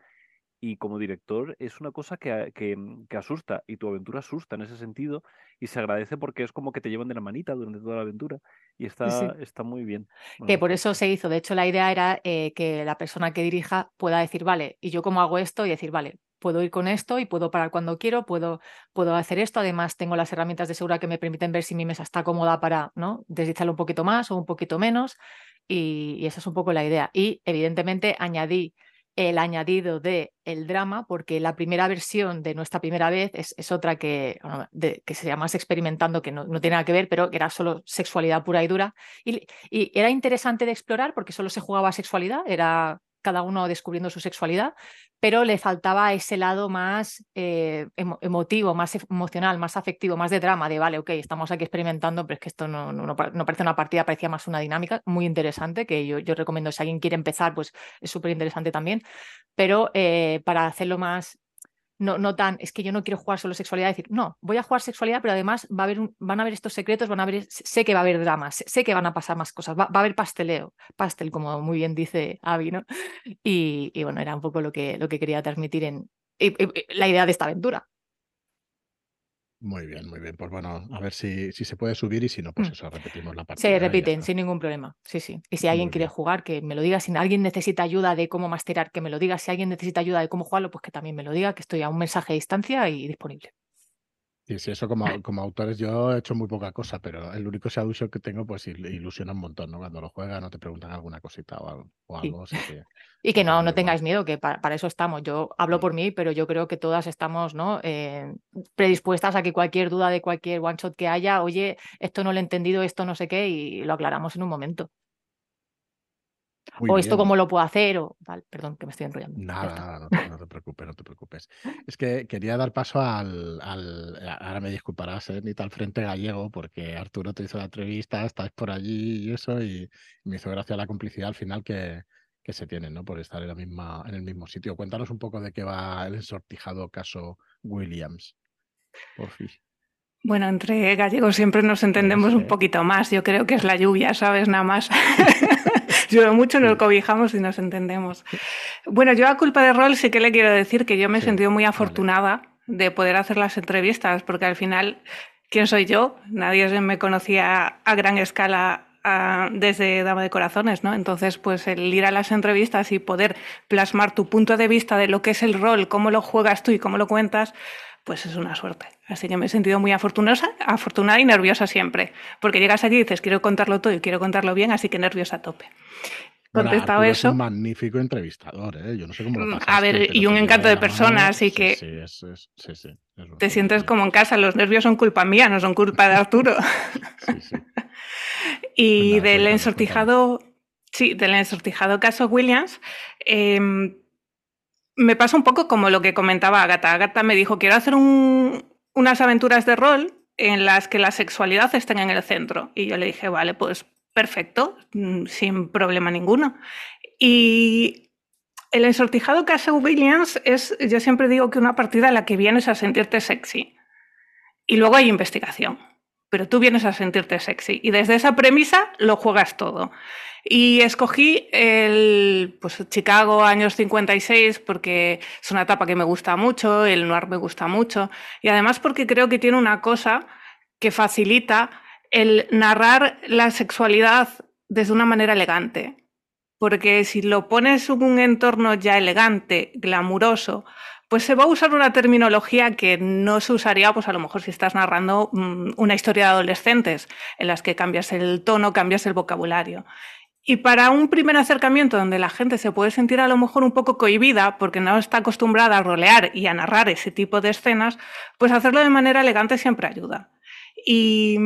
Y como director es una cosa que, mm, que asusta y tu aventura asusta en ese sentido y se agradece porque es como que te llevan de la manita durante toda la aventura y está, sí. está muy bien. Que por gusta. eso se hizo. De hecho, la idea era eh, que la persona que dirija pueda decir, vale, ¿y yo cómo hago esto? Y decir, vale, puedo ir con esto y puedo parar cuando quiero, puedo, puedo hacer esto. Además, tengo las herramientas de seguridad que me permiten ver si mi mesa está cómoda para ¿no? deslizarlo un poquito más o un poquito menos. Y, y esa es un poco la idea. Y evidentemente añadí el añadido de el drama, porque la primera versión de nuestra primera vez es, es otra que, de- que se llama Experimentando, que no, no tiene nada que ver, pero que era solo sexualidad pura y dura. Y, y era interesante de explorar porque solo se jugaba sexualidad, era cada uno descubriendo su sexualidad, pero le faltaba ese lado más eh, emo- emotivo, más emocional, más afectivo, más de drama, de vale, ok, estamos aquí experimentando, pero es que esto no, no, no pa- no parece una partida, parecía más una dinámica muy interesante, que yo, yo recomiendo, si alguien quiere empezar, pues es súper interesante también, pero eh, para hacerlo más no, no tan, es que yo no quiero jugar solo sexualidad, decir, no, voy a jugar sexualidad, pero además va a haber un- van a haber estos secretos, van a haber, sé que va a haber dramas, sé, que van a pasar más cosas, va, va a haber pasteleo, pastel, como muy bien dice Avi, ¿no? Y, y bueno, era un poco lo que, lo que quería transmitir en la idea de esta aventura. Muy bien, muy bien. Pues bueno, a ver si, si se puede subir y si no, pues Mm. eso, repetimos la partida. Se repiten sin ningún problema, sí, sí. Y si alguien Muy quiere bien. jugar, que me lo diga. Si alguien necesita ayuda de cómo masterar, que me lo diga. Si alguien necesita ayuda de cómo jugarlo, pues que también me lo diga, que estoy a un mensaje de distancia y disponible. Sí, sí, eso como, como autores yo he hecho muy poca cosa, pero el único seduction que tengo pues il- ilusiona un montón, ¿no? Cuando lo juegan o te preguntan alguna cosita o algo, o Sí. algo así que... *laughs* Y que no, no tengáis miedo, que pa- para, eso estamos. Yo hablo Mm. por mí, pero yo creo que todas estamos ¿no? Eh, predispuestas a que cualquier duda de cualquier one shot que haya, oye, esto no lo he entendido, esto no sé qué, y lo aclaramos en un momento. Muy o esto cómo lo puedo hacer, o tal, perdón, que me estoy enrollando. Nada, nada, no te, no te preocupes, no te preocupes. Es que quería dar paso al, al- ahora me disculparás, ¿eh? Ni tal frente gallego, porque Arturo te hizo la entrevista, estás por allí y eso, y me hizo gracia la complicidad al final que, que se tienen, ¿no? Por estar en la misma, en el mismo sitio. Cuéntanos un poco de qué va el ensortijado caso Williams. Por fin. Bueno, entre gallegos siempre nos entendemos un sé. poquito más. Yo creo que es la lluvia, ¿sabes? Nada más. *laughs* *laughs* Yo mucho nos cobijamos y nos entendemos. Bueno, yo a culpa de rol sí que le quiero decir que yo me he Sí, sentido muy vale. afortunada de poder hacer las entrevistas, porque al final quién soy yo. Nadie me conocía a gran escala desde Dama de Corazones, ¿no? Entonces, pues el ir a las entrevistas y poder plasmar tu punto de vista de lo que es el rol, cómo lo juegas tú y cómo lo cuentas, pues es una suerte. Así que me he sentido muy afortunada, afortunada y nerviosa siempre, porque llegas allí y dices, quiero contarlo todo y quiero contarlo bien, así que nerviosa a tope. Contestado eso. Es un magnífico entrevistador, ¿eh? Yo no sé cómo lo mm, pasaste, A ver, y un encanto de persona, así que. Sí, sí, sí, te sientes como en casa. Los nervios son culpa mía, no son culpa de Arturo. *laughs* y del ensortijado. Sí, del ensortijado caso Williams. Em, me pasa un poco como lo que comentaba Agatha. Agatha me dijo: Quiero hacer unas aventuras de rol en las que la sexualidad esté en el centro. Y yo le dije: Vale, pues perfecto, mm, sin problema ninguno. Y el ensortijado Castle Williams es, yo siempre digo que una partida en la que vienes a sentirte sexy. Y luego hay investigación, pero tú vienes a sentirte sexy. Y desde esa premisa lo juegas todo. Y escogí el pues, Chicago años 56 porque es una etapa que me gusta mucho, el noir me gusta mucho y además porque creo que tiene una cosa que facilita el narrar la sexualidad desde una manera elegante. Porque si lo pones en un entorno ya elegante, glamuroso, pues se va a usar una terminología que no se usaría, pues a lo mejor si estás narrando mm, una historia de adolescentes, en las que cambias el tono, cambias el vocabulario. Y para un primer acercamiento donde la gente se puede sentir a lo mejor un poco cohibida porque no está acostumbrada a rolear y a narrar ese tipo de escenas, pues hacerlo de manera elegante siempre ayuda. Y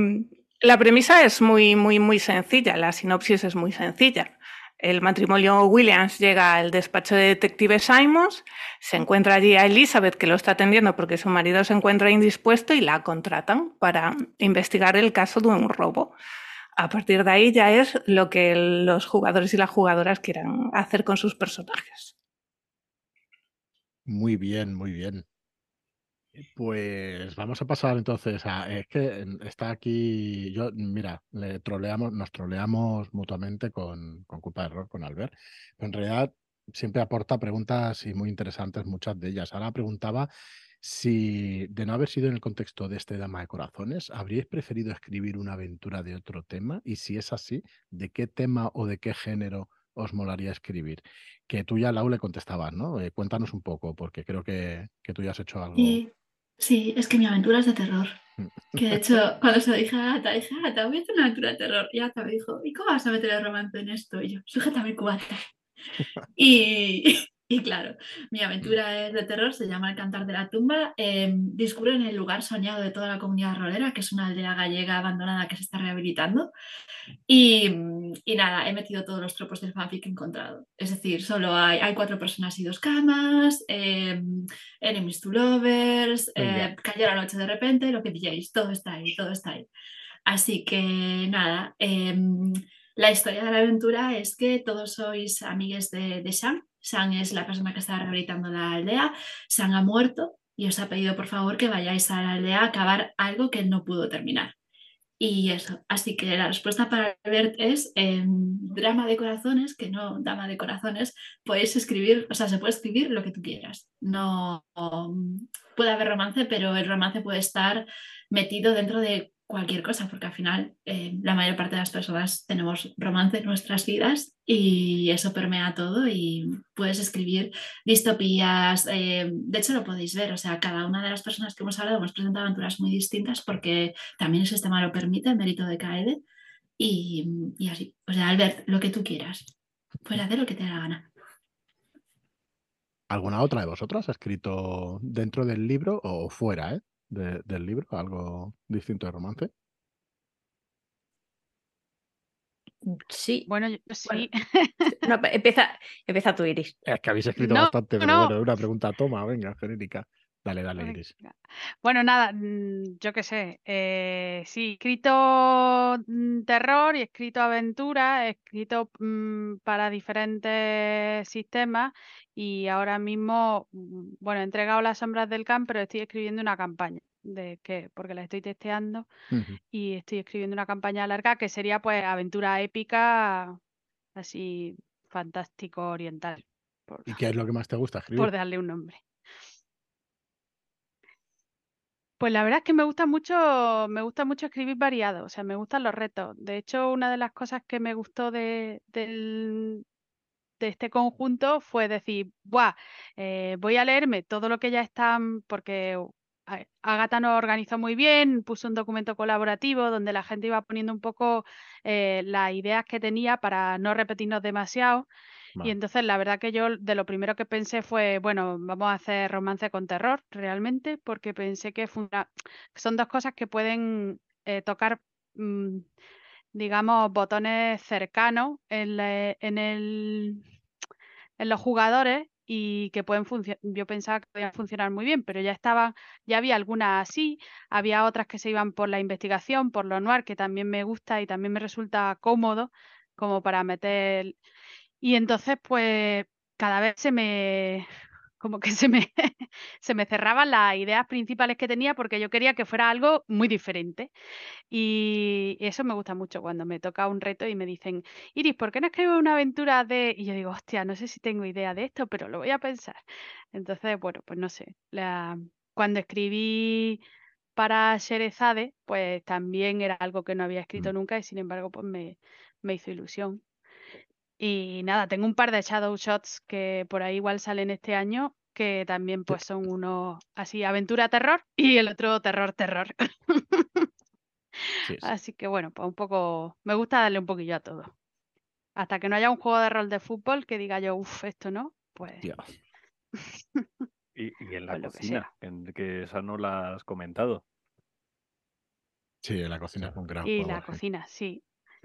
la premisa es muy, muy, muy sencilla, la sinopsis es muy sencilla. El matrimonio Williams llega al despacho de detective Simons, se encuentra allí a Elizabeth que lo está atendiendo porque su marido se encuentra indispuesto y la contratan para investigar el caso de un robo. A partir de ahí ya es lo que los jugadores y las jugadoras quieran hacer con sus personajes. Muy bien, muy bien. Pues vamos a pasar entonces a. Es que está aquí. Yo, mira, le troleamos, nos troleamos mutuamente con, con culpa de error con Albert. Pero en realidad siempre aporta preguntas y muy interesantes, muchas de ellas. Ahora preguntaba si, de no haber sido en el contexto de este Dama de Corazones, ¿habríais preferido escribir una aventura de otro tema? Y si es así, ¿de qué tema o de qué género os molaría escribir? Que tú ya, Lau, le contestabas, ¿no? Eh, cuéntanos un poco, porque creo que, que tú ya has hecho algo. Sí, es que mi aventura es de terror. *laughs* Que de hecho, cuando se lo dije a Ata, dije, Ata, voy a hacer una aventura de terror. Y Ata me dijo, ¿y cómo vas a meter el romance en esto? Y yo, sujétame cubata. *laughs* y, y claro, mi aventura es de terror, se llama El Cantar de la Tumba. Eh, discurre en el lugar soñado de toda la comunidad rolera, que es una aldea gallega abandonada que se está rehabilitando. Y, y, nada, he metido todos los tropos del fanfic que he encontrado. Es decir, solo hay, hay cuatro personas y dos camas, eh, enemies to lovers, eh, cayó la noche de repente, lo que digáis, todo está ahí, todo está ahí. Así que nada, em, la historia de la aventura es que todos sois amigues de, de Sam. Sam es la persona que está rehabilitando la aldea. Sam ha muerto y os ha pedido por favor que vayáis a la aldea a acabar algo que no pudo terminar. Y eso, así que la respuesta para Albert es drama de corazones, que no dama de corazones, podéis escribir, o sea, se puede escribir lo que tú quieras. No puede haber romance, pero el romance puede estar metido dentro de cualquier cosa, porque al final eh, la mayor parte de las personas tenemos romance en nuestras vidas y eso permea todo y puedes escribir distopías, eh, de hecho lo podéis ver, o sea, cada una de las personas que hemos hablado hemos presentado aventuras muy distintas porque también el sistema lo permite, el mérito de Kaede y, y así, o sea, Albert, lo que tú quieras, puedes hacer lo que te dé la gana. ¿Alguna otra de vosotras ha escrito dentro del libro o fuera, eh? Del libro? ¿Algo distinto de romance? Mm, sí. Bueno, sí. *laughs* No, empieza, empieza tú, Iris. Es que habéis escrito bastante, pero bueno, una pregunta toma, venga, genérica. Dale, dale, Iris. Bueno, nada, mm, yo qué sé. Eh, sí, escrito mm, terror y escrito aventura, he escrito para diferentes sistemas y ahora mismo, mm, bueno, he entregado las sombras del camp, pero estoy escribiendo una campaña de que porque la estoy testeando y estoy escribiendo una campaña larga que sería pues aventura épica así fantástico oriental. ¿Y qué es lo que más te gusta escribir? Por darle un nombre. Pues la verdad es que me gusta mucho, me gusta mucho escribir variado, o sea, me gustan los retos. De hecho, una de las cosas que me gustó de, del- de este conjunto fue decir, Buah, eh, voy a leerme todo lo que ya están, porque a- Agatha nos organizó muy bien, puso un documento colaborativo donde la gente iba poniendo un poco eh, las ideas que tenía para no repetirnos demasiado. Y entonces la verdad que yo de lo primero que pensé fue, bueno, vamos a hacer romance con terror realmente, porque pensé que fue una- son dos cosas que pueden eh, tocar, mm, digamos, botones cercanos en, el, en los jugadores y que pueden funcionar. Yo pensaba que podían funcionar muy bien, pero ya estaban, ya había algunas así, había otras que se iban por la investigación, por lo noir, que también me gusta y también me resulta cómodo como para meter y entonces, pues, cada vez se me, como que se me, *laughs* se me cerraban las ideas principales que tenía porque yo quería que fuera algo muy diferente. Y eso me gusta mucho cuando me toca un reto y me dicen, Iris, ¿por qué no escribes una aventura de...? Y yo digo, hostia, no sé si tengo idea de esto, pero lo voy a pensar. Entonces, bueno, pues no sé. La... Cuando escribí para Sherezade, pues también era algo que no había escrito Mm. nunca y sin embargo, pues me, me hizo ilusión. Y nada, tengo un par de Shadow Shots que por ahí igual salen este año, que también pues son uno así, aventura terror y el otro terror terror. Sí, *laughs* sí. Así que bueno, pues un poco, me gusta darle un poquillo a todo. Hasta que no haya un juego de rol de fútbol que diga yo, uff, esto no, pues. *laughs* Y, y en la pues que cocina, sea. en que esa no la has comentado. Sí, en la cocina es un gran Y juego. la sí. cocina, sí.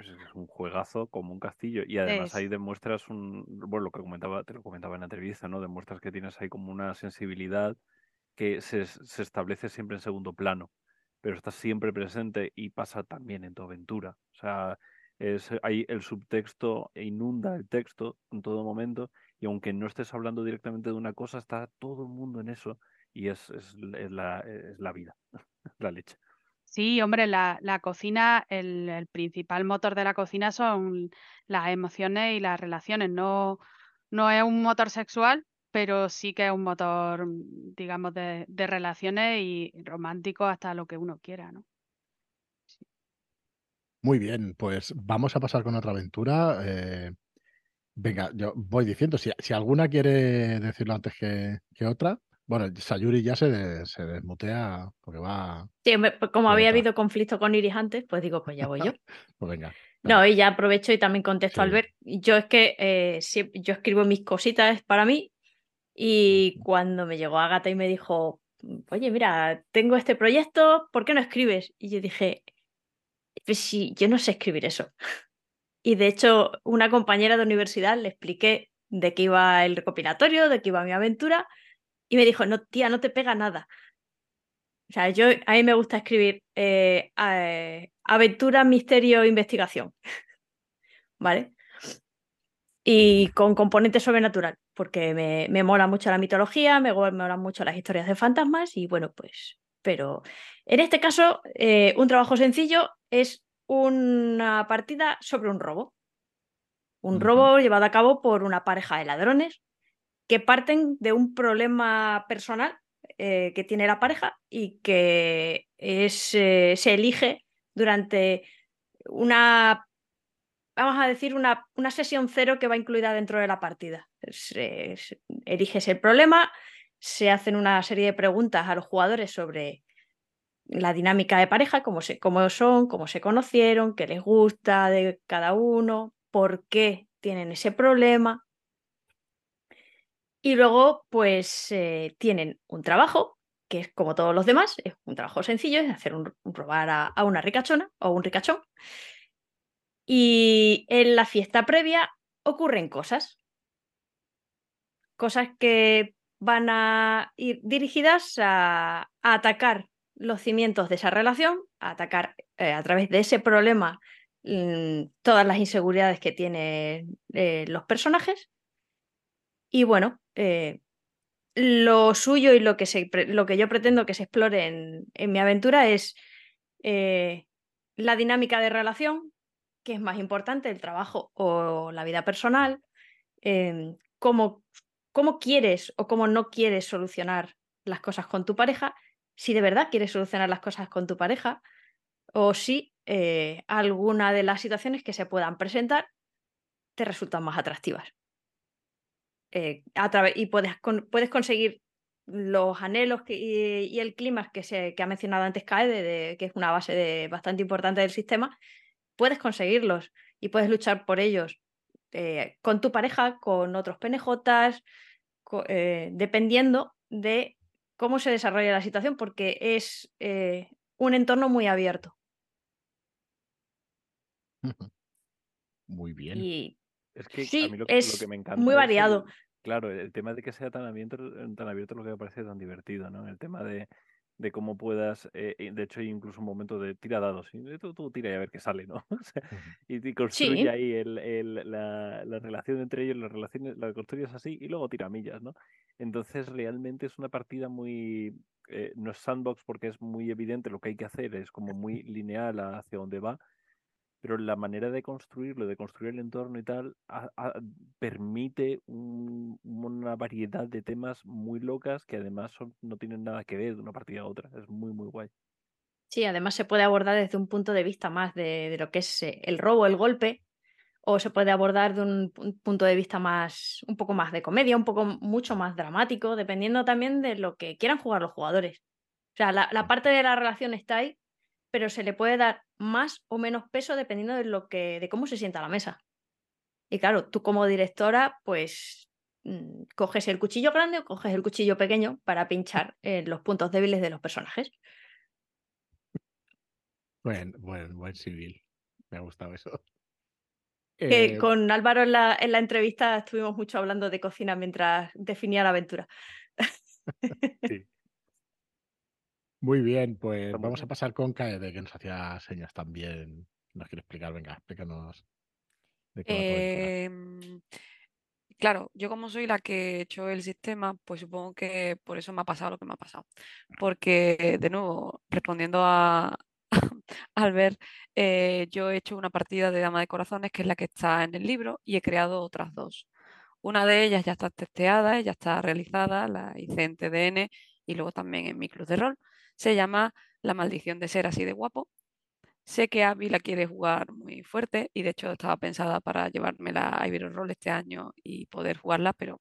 Es un juegazo como un castillo. Y además Es. ahí demuestras un. Bueno, lo que comentaba, te lo comentaba en la entrevista, ¿no? Demuestras que tienes ahí como una sensibilidad que se, se establece siempre en segundo plano, pero está siempre presente y pasa también en tu aventura. O sea, es ahí el subtexto inunda el texto en todo momento y aunque no estés hablando directamente de una cosa, está todo el mundo en eso y es, es, es la, es la vida, *laughs* la leche. Sí, hombre, la, la cocina, el, principal motor de la cocina son las emociones y las relaciones. No, no es un motor sexual, pero sí que es un motor, mm, digamos, de, de relaciones y romántico hasta lo que uno quiera, ¿no? Muy bien, pues vamos a pasar con otra aventura. eh, venga, yo voy diciendo, si, si alguna quiere decirlo antes que, que otra. Bueno, Sayuri ya se, de- se desmutea porque va. Sí, pues como había habido conflicto con Iris antes, pues digo, pues ya voy yo. *laughs* Pues venga. No, y ya aprovecho y también contesto Sí. Albert. Yo es que eh, yo escribo mis cositas para mí y cuando me llegó Agatha y me dijo, oye, mira, tengo este proyecto, ¿por qué no escribes? Y yo dije, pues sí, yo no sé escribir eso. *laughs* Y de hecho, una compañera de universidad le expliqué de qué iba el recopilatorio, de qué iba mi aventura, y me dijo, no, tía, no te pega nada. O sea, yo, a mí me gusta escribir eh, eh, aventura, misterio, investigación. *laughs* ¿Vale? Y con componente sobrenatural, porque me, me mola mucho la mitología, me, me molan mucho las historias de fantasmas y bueno, pues, pero en este caso, eh, un trabajo sencillo es una partida sobre un robo. Un robo llevado a cabo por una pareja de ladrones que parten de un problema personal eh, que tiene la pareja y que es, eh, se elige durante una, vamos a decir, una, una sesión cero que va incluida dentro de la partida. Se- se- eliges el problema, se hacen una serie de preguntas a los jugadores sobre la dinámica de pareja, cómo, se, cómo son, cómo se conocieron, qué les gusta de cada uno, por qué tienen ese problema. Y luego, pues, eh, tienen un trabajo, que es como todos los demás, es un trabajo sencillo, es hacer un, robar a, una ricachona o un ricachón. Y en la fiesta previa ocurren cosas. Cosas que van a ir dirigidas a, a atacar los cimientos de esa relación, a atacar eh, a través de ese problema mm, todas las inseguridades que tienen eh, los personajes. Y bueno, eh, lo suyo y lo que, se, lo que yo pretendo que se explore en, en mi aventura es eh, la dinámica de relación, que es más importante, el trabajo o la vida personal, em, cómo, cómo quieres o cómo no quieres solucionar las cosas con tu pareja si de verdad quieres solucionar las cosas con tu pareja o si eh, alguna de las situaciones que se puedan presentar te resultan más atractivas. Eh, a través, y puedes, puedes conseguir los anhelos que, y, el clima que, se, que ha mencionado antes Kaede, de, que es una base de, bastante importante del sistema, puedes conseguirlos y puedes luchar por ellos eh, con tu pareja, con otros PNJs, eh, dependiendo de cómo se desarrolla la situación, porque es eh, un entorno muy abierto. Muy bien. Y es que sí, a mí lo, es lo que me encanta muy variado. claro, el tema de que sea tan abierto, tan abierto es lo que me parece tan divertido, ¿no? El tema de, de cómo puedas, eh, de hecho hay incluso un momento de tira dados, y tú, tú tira y a ver qué sale, ¿no? *laughs* y, construye ahí el, el, la, la, relación entre ellos, las relaciones, la construyes así y luego tira millas, ¿no? Entonces realmente es una partida muy, eh, no es sandbox porque es muy evidente lo que hay que hacer, es como muy lineal hacia dónde va, pero la manera de construirlo, de construir el entorno y tal, permite una variedad de temas muy locas que además no tienen nada que ver de una partida a otra. Es muy, muy guay. Sí, además se puede abordar desde un punto de vista más de, lo que es eh, el robo, el golpe, o se puede abordar de un, punto de vista más, un poco más de comedia, un poco mucho más dramático, dependiendo también de lo que quieran jugar los jugadores. O sea, la, la parte de la relación está ahí, pero se le puede dar más o menos peso dependiendo de lo que, de cómo se sienta la mesa. Y claro, tú como directora, pues mm, coges el cuchillo grande o coges el cuchillo pequeño para pinchar en los puntos débiles de los personajes. Buen, buen, buen civil. Me ha gustado eso. Eh, con Álvaro en la, en la entrevista estuvimos mucho hablando de cocina mientras definía la aventura. *laughs* sí. Muy bien, pues vamos a pasar con Kaede, que nos hacía señas también. Nos quiere explicar, venga, explícanos. Em, claro, yo como soy la que he hecho el sistema, pues supongo que por eso me ha pasado lo que me ha pasado. Porque, de nuevo, respondiendo a *laughs* Albert, eh, yo he hecho una partida de Dama de Corazones, que es la que está en el libro, y he creado otras dos. Una de ellas ya está testeada, ya está realizada, la hice en TDN y luego también en mi club de rol. Se llama La maldición de ser así de guapo. Sé que Abby la quiere jugar muy fuerte y de hecho estaba pensada para llevármela a Ibero Roll este año y poder jugarla, pero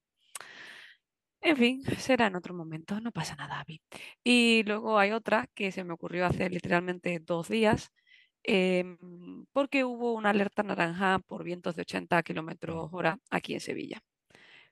en fin, será en otro momento, no pasa nada, Abby. Y luego hay otra que se me ocurrió hace literalmente dos días, em, porque hubo una alerta naranja por vientos de 80 kilómetros hora aquí en Sevilla,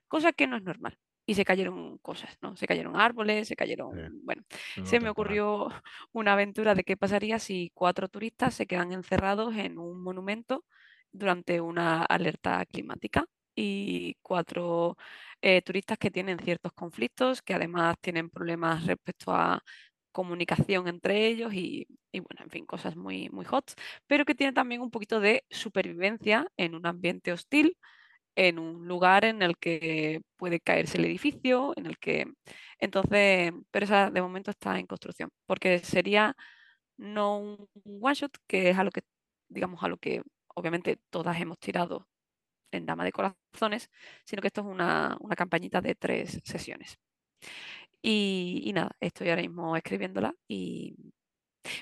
cosa que no es normal y se cayeron cosas, ¿no? Se cayeron árboles, se cayeron, bueno, se me ocurrió *laughs* una aventura de qué pasaría si cuatro turistas se quedan encerrados en un monumento durante una alerta climática y cuatro eh, turistas que tienen ciertos conflictos, que además tienen problemas respecto a comunicación entre ellos y, y, bueno, en fin, cosas muy, muy hot, pero que tienen también un poquito de supervivencia en un ambiente hostil en un lugar en el que puede caerse el edificio, en el que... Entonces, pero esa de momento está en construcción, porque sería no un one shot, que es a lo que, digamos, a lo que obviamente todas hemos tirado en Dama de Corazones, sino que esto es una, una campañita de tres sesiones. Y, y, nada, estoy ahora mismo escribiéndola y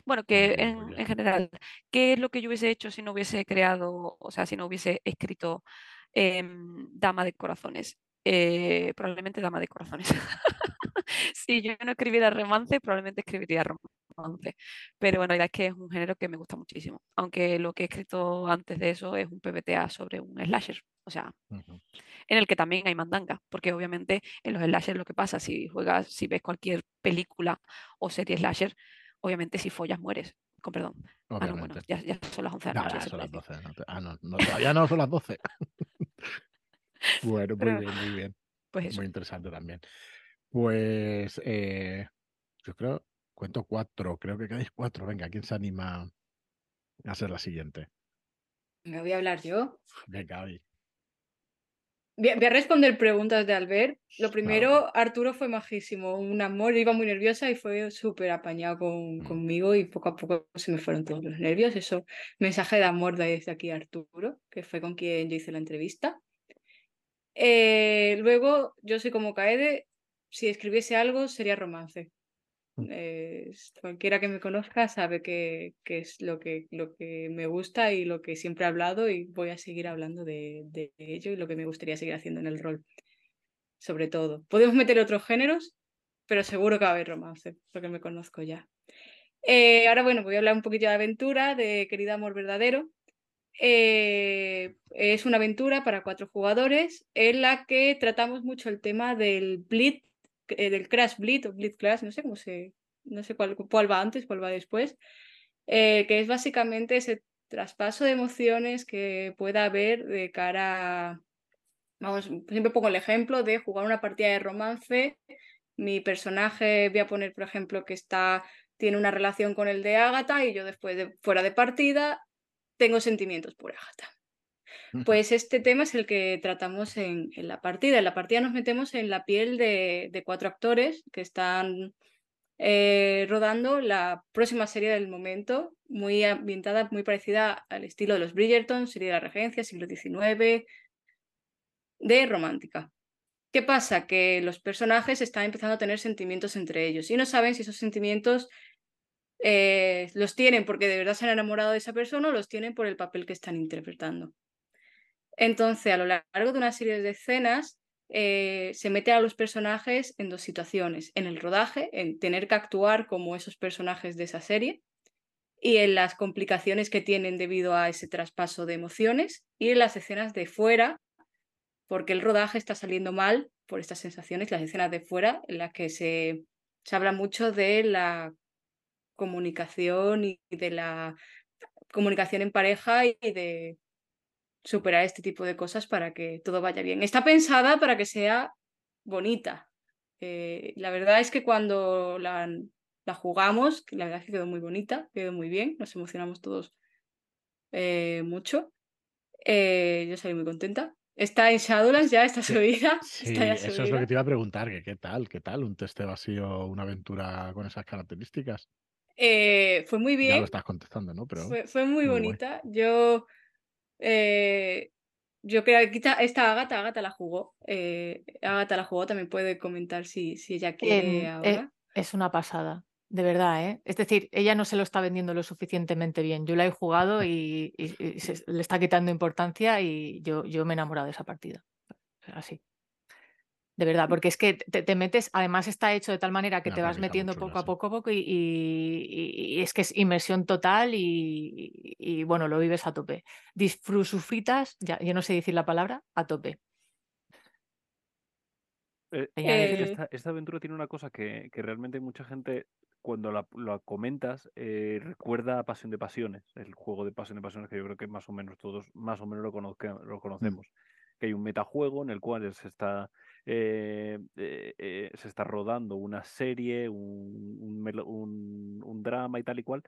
bueno, que en, en, general, ¿qué es lo que yo hubiese hecho si no hubiese creado, o sea, si no hubiese escrito Em, dama de corazones. Eh, probablemente dama de corazones. *laughs* si yo no escribiera romance, probablemente escribiría romance. Pero bueno, la verdad es que es un género que me gusta muchísimo. Aunque lo que he escrito antes de eso es un PBTA sobre un slasher. O sea, en el que también hay mandanga. Porque obviamente en los slashers lo que pasa, si juegas, si ves cualquier película o serie slasher, obviamente si follas mueres con perdón. Ah, no, bueno, ya, ya, son las 11 de la noche. son las 12. No ah, no, no, todavía no son las 12. *laughs* *laughs* bueno, muy bien, muy bien. Pues muy interesante también. Pues eh, yo creo, cuento cuatro, creo que quedáis cuatro. Venga, ¿quién se anima a ser la siguiente? Me voy a hablar yo. Venga, hoy. Voy a responder preguntas de Albert. Lo primero, Arturo fue majísimo, un amor, iba muy nerviosa y fue súper apañado con, mm. conmigo y poco a poco se me fueron todos los nervios. Eso, mensaje de amor desde aquí a Arturo, que fue con quien yo hice la entrevista. Eh, luego, yo soy como Kaede, si escribiese algo sería romance. Cualquiera que me conozca sabe que, es lo que, lo que me gusta y lo que siempre he hablado y voy a seguir hablando de, de ello y lo que me gustaría seguir haciendo en el rol. Sobre todo. Podemos meter otros géneros, pero seguro que va a haber romance, porque me conozco ya. Eh, ahora, bueno, voy a hablar un poquito de aventura, de Querida Amor Verdadero. Eh, es una aventura para cuatro jugadores en la que tratamos mucho el tema del bleed, eh, del crash bleed o bleed crash, no sé cómo se, no sé cuál, cuál va antes, cuál va después, que es básicamente ese traspaso de emociones que pueda haber de cara a, vamos, siempre pongo el ejemplo de jugar una partida de romance mi personaje, voy a poner, por ejemplo, que está, tiene una relación con el de Ágata y yo después de fuera de partida tengo sentimientos por Ágata. Pues este tema es el que tratamos en, la partida. En la partida nos metemos en la piel de, cuatro actores que están eh, rodando la próxima serie del momento, muy ambientada, muy parecida al estilo de los Bridgerton, serie de la Regencia, siglo XIX, de romántica. ¿Qué pasa? Que los personajes están empezando a tener sentimientos entre ellos y no saben si esos sentimientos eh, los tienen porque de verdad se han enamorado de esa persona o los tienen por el papel que están interpretando. Entonces, a lo largo de una serie de escenas, eh, se mete a los personajes en dos situaciones, en el rodaje, en tener que actuar como esos personajes de esa serie, y en las complicaciones que tienen debido a ese traspaso de emociones, y en las escenas de fuera, porque el rodaje está saliendo mal por estas sensaciones, las escenas de fuera, en las que se, se habla mucho de la comunicación y de la comunicación en pareja y de superar este tipo de cosas para que todo vaya bien. Está pensada para que sea bonita. Eh, la verdad es que cuando la, la, jugamos, la verdad es que quedó muy bonita, quedó muy bien, nos emocionamos todos eh, mucho. Eh, yo salí muy contenta. Está en Shadowlands ya, está subida. Sí, eso es lo que te iba a preguntar, que qué tal, qué tal un testeo así o una aventura con esas características. Eh, fue muy bien. Ya lo estás contestando, ¿no? Pero fue, muy, bonita. Yo, eh, yo creo que esta Agata, Agata la jugó. Eh, Agata la jugó, también puede comentar si, si ella quiere eh, ahora. es una pasada. De verdad, ¿eh? Es decir, ella no se lo está vendiendo lo suficientemente bien. Yo la he jugado y, le está quitando importancia y yo, yo me he enamorado de esa partida. Así. De verdad, porque es que te, metes, además está hecho de tal manera que te vas metiendo poco a poco, poco y, y, es que es inmersión total y, bueno, lo vives a tope. Disfrusufitas, ya, yo no sé decir la palabra, a tope. Eh, eh, esta, aventura tiene una cosa que, que realmente mucha gente cuando la, comentas, eh, recuerda a Pasión de Pasiones, el juego de Pasión de Pasiones que yo creo que más o menos todos más o menos lo, lo mm. conocemos. Que hay un metajuego en el cual se está, eh, eh, se está rodando una serie, un, un, drama y tal y cual,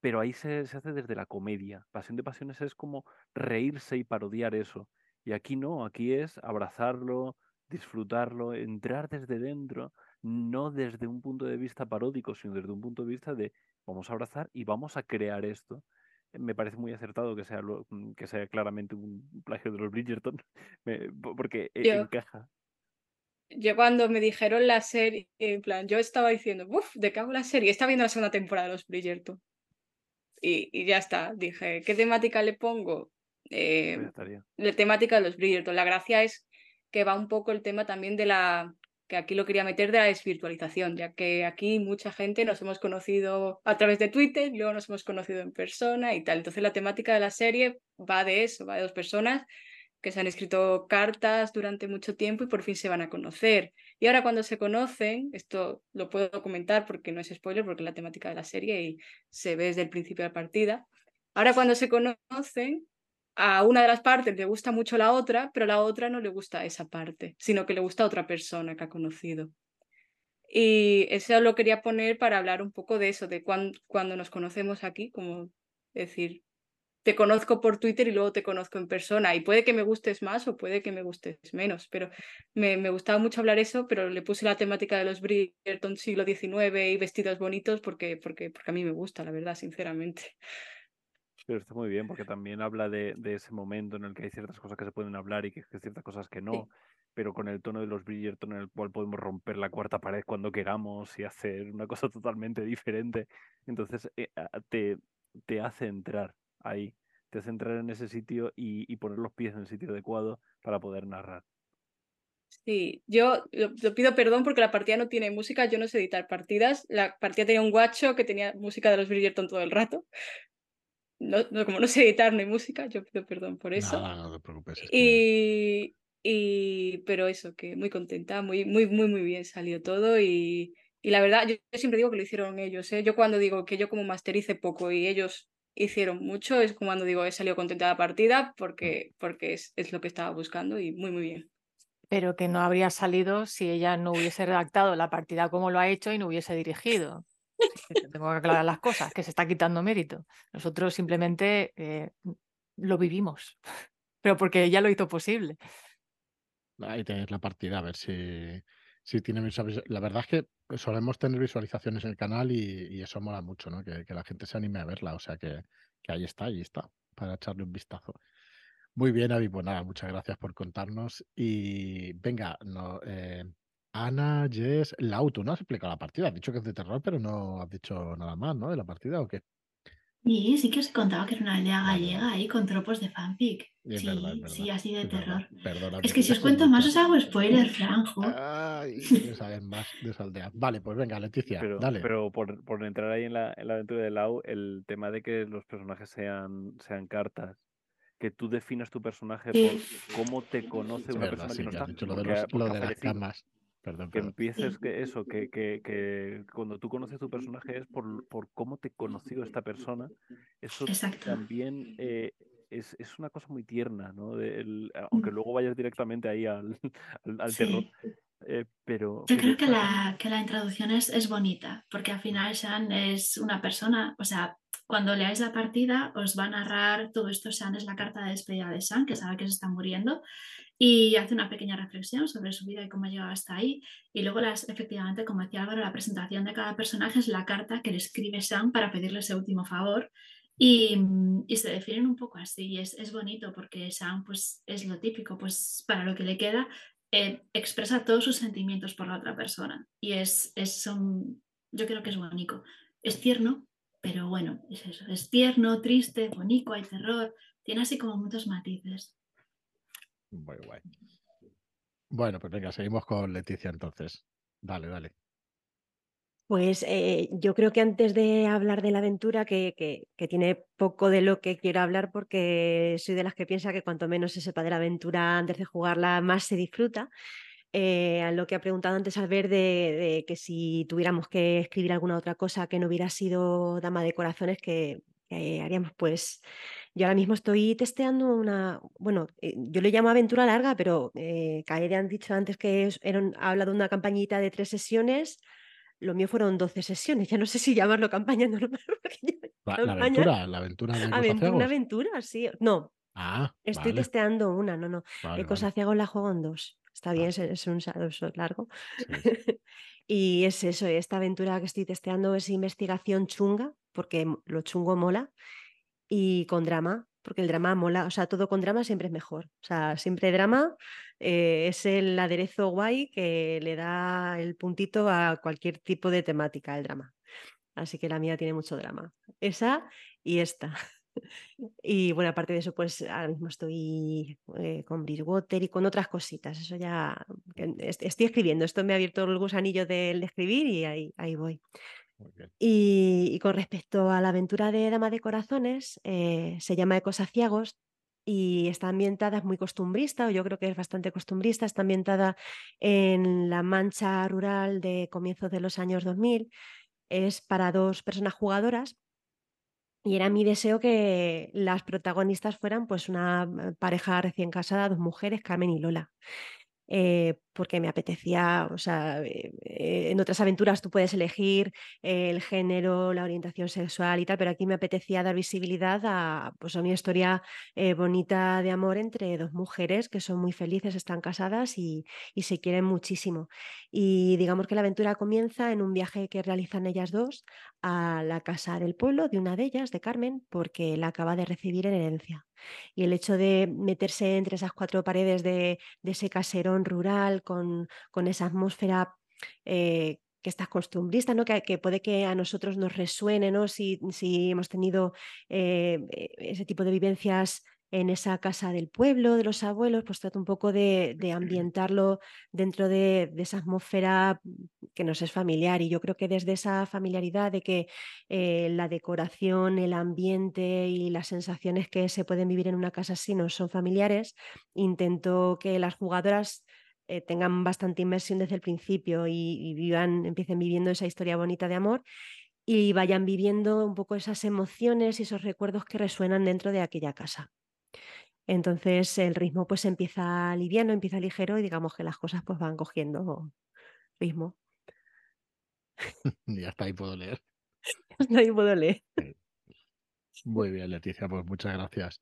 pero ahí se, se, hace desde la comedia. Pasión de Pasiones es como reírse y parodiar eso. Y aquí no, aquí es abrazarlo, disfrutarlo, entrar desde dentro no desde un punto de vista paródico, sino desde un punto de vista de vamos a abrazar y vamos a crear esto. Me parece muy acertado que sea, mm, que sea claramente un plagio de los Bridgerton, *laughs* porque encaja. Yo cuando me dijeron la serie, en plan, yo estaba diciendo, uff, ¿de qué hago la serie? Estaba viendo la segunda temporada de los Bridgerton. Y, y ya está, dije, ¿qué temática le pongo? Eh, la temática de los Bridgerton. La gracia es que va un poco el tema también de la que aquí lo quería meter de la desvirtualización, ya que aquí mucha gente nos hemos conocido a través de Twitter, luego nos hemos conocido en persona y tal. Entonces la temática de la serie va de eso, va de dos personas que se han escrito cartas durante mucho tiempo y por fin se van a conocer. Y ahora cuando se conocen, esto lo puedo comentar porque no es spoiler, porque es la temática de la serie y se ve desde el principio de la partida. Ahora cuando se conocen, a una de las partes le gusta mucho la otra, pero a la otra no le gusta esa parte, sino que le gusta a otra persona que ha conocido. Y eso lo quería poner para hablar un poco de eso, de cuando nos conocemos aquí, como decir, te conozco por Twitter y luego te conozco en persona. Y puede que me gustes más o puede que me gustes menos, pero me, me gustaba mucho hablar eso, pero le puse la temática de los Bridgerton siglo XIX y vestidos bonitos porque, porque, porque a mí me gusta, la verdad, sinceramente. Pero está muy bien porque también habla de, de ese momento en el que hay ciertas cosas que se pueden hablar y que, que ciertas cosas que no, pero con el tono de los Bridgerton en el cual podemos romper la cuarta pared cuando queramos y hacer una cosa *laughs* totalmente diferente. Entonces eh, te, te hace entrar ahí, te hace entrar en ese sitio y, y poner los pies en el sitio adecuado para poder narrar. Sí, yo lo, lo pido perdón porque la partida no tiene música, yo no sé editar partidas. La partida tenía un guacho que tenía música de los Bridgerton todo el rato. No, no, como no sé editar, no hay música, yo pido perdón por eso. Nada, no te preocupes. es que- Y, y pero eso, que muy contenta, muy, muy, muy, muy bien salió todo y, y la verdad, yo, yo siempre digo que lo hicieron ellos, ¿eh? Yo cuando digo que yo como máster hice poco y ellos hicieron mucho, es cuando digo he salido contenta de la partida porque, porque es, es lo que estaba buscando y muy, muy bien. Pero que no habría salido si ella no hubiese redactado la partida como lo ha hecho y no hubiese dirigido. Tengo que aclarar las cosas, que se está quitando mérito. Nosotros simplemente eh, lo vivimos, *laughs* pero porque ella lo hizo posible. Ahí tenéis la partida, a ver si, si tiene visualiz- La verdad es que solemos tener visualizaciones en el canal y, eso mola mucho, ¿no? Que, la gente se anime a verla. O sea que, ahí está, ahí está, para echarle un vistazo. Muy bien, Avi, pues nada, muchas gracias por contarnos. Y venga, no, eh, Ana, Jess, Lau, tú no has explicado la partida. Has dicho que es de terror, pero no has dicho nada más, ¿no? De la partida o qué. Y sí que os contaba que era una aldea gallega ahí con tropos de fanfic. Es sí, verdad, es sí, verdad. así de es terror. Es que si os cuento más os hago spoiler, *laughs* Franjo. Ay, *laughs* saber más de esa aldea. Vale, pues venga, Leticia, Pero, dale. pero por, por entrar ahí en la, en la aventura de Lau, el tema de que los personajes sean, sean cartas, que tú definas tu personaje Sí. por cómo te conoce una verdad, persona sí, que no está. lo de, los, lo las camas. Perdón, Que perdón. empieces Sí. que eso, que, que, que cuando tú conoces tu personaje es por, por cómo te conoció esta persona. Eso Exacto. también eh, es, es una cosa muy tierna, ¿no? De el- aunque Mm. luego vayas directamente ahí al, *laughs* al, al terror. Sí. eh, pero, Yo pero creo que la, que la introducción es, es bonita, porque al final Sean es una persona, o sea, cuando leáis la partida os va a narrar todo esto, Sean es la carta de despedida de Sean, que sabe que se está muriendo, y hace una pequeña reflexión sobre su vida y cómo ha llegado hasta ahí, y luego las, efectivamente, como decía Álvaro, la presentación de cada personaje es la carta que le escribe Sean para pedirle ese último favor, y, se definen un poco así, y es, es bonito porque Sean pues, es lo típico, pues para lo que le queda eh, expresa todos sus sentimientos por la otra persona. Y es, es yo creo que es bonito. Es tierno, pero bueno, es eso. Es tierno, triste, bonito, hay terror. Tiene así como muchos matices. Muy guay. Bueno, pues venga, seguimos con Leticia entonces. Dale, dale. Pues eh, yo creo que antes de hablar de la aventura, que, que- que tiene poco de lo que quiero hablar, porque soy de las que piensa que cuanto menos se sepa de la aventura antes de jugarla, más se disfruta. Eh, a lo que ha preguntado antes Albert de, de que si tuviéramos que escribir alguna otra cosa que no hubiera sido Dama de Corazones, que, que haríamos, pues yo ahora mismo estoy testeando una, bueno, eh, yo le llamo aventura larga, pero eh, Kaede han dicho antes que es- era un- ha hablado de una campañita de tres sesiones. Lo mío fueron 12 sesiones, ya no sé si *laughs* llamarlo campaña normal. La, la campaña- aventura, la aventura de aventura, una aventura, sí. No, Ah, estoy vale. testeando una, no, no. vale, El vale. Cosaciagos la juego en dos. Está bien, Vale. es, un salto largo. Sí. *laughs* Y es eso, esta aventura que estoy testeando es investigación chunga, porque lo chungo mola, y con drama, porque el drama mola, o sea, todo con drama siempre es mejor. O sea, siempre drama eh, es el aderezo guay que le da el puntito a cualquier tipo de temática, el drama. Así que la mía tiene mucho drama. Esa y esta. *laughs* Y bueno, aparte de eso, pues ahora mismo estoy eh, con Bridgewater y con otras cositas. Eso ya estoy escribiendo. Esto me ha abierto el gusanillo del de escribir y ahí, ahí voy. Y, con respecto a la aventura de Dama de Corazones, eh, se llama Ecosaciagos y está ambientada, es muy costumbrista, o yo creo que es bastante costumbrista, está ambientada en la Mancha rural de comienzos de los años 2000. Es para dos personas jugadoras y era mi deseo que las protagonistas fueran pues una eh, pareja recién casada, dos mujeres, Carmen y Lola. Eh, porque me apetecía, o sea, eh, eh, en otras aventuras tú puedes elegir el género, la orientación sexual y tal, pero aquí me apetecía dar visibilidad a, pues, a una historia eh, bonita de amor entre dos mujeres que son muy felices, están casadas y, se quieren muchísimo. Y digamos que la aventura comienza en un viaje que realizan ellas dos a la casa del pueblo de una de ellas, de Carmen, porque la acaba de recibir en herencia. Y el hecho de meterse entre esas cuatro paredes de, de ese caserón rural con, con esa atmósfera eh, que estás costumbrista, ¿no? Que, que, puede que a nosotros nos resuene, ¿no? Si, si hemos tenido eh, ese tipo de vivencias en esa casa del pueblo, de los abuelos, pues trata un poco de, de ambientarlo dentro de, de, esa atmósfera que nos es familiar. Y yo creo que desde esa familiaridad de que eh, la decoración, el ambiente y las sensaciones que se pueden vivir en una casa así no son familiares, intento que las jugadoras eh, tengan bastante inmersión desde el principio y, y vivan, empiecen viviendo esa historia bonita de amor y vayan viviendo un poco esas emociones y esos recuerdos que resuenan dentro de aquella casa. Entonces el ritmo pues empieza liviano, empieza ligero y digamos que las cosas pues van cogiendo ritmo. *laughs* y *laughs* hasta ahí puedo leer. Hasta ahí puedo leer. Muy bien, Leticia, pues muchas gracias.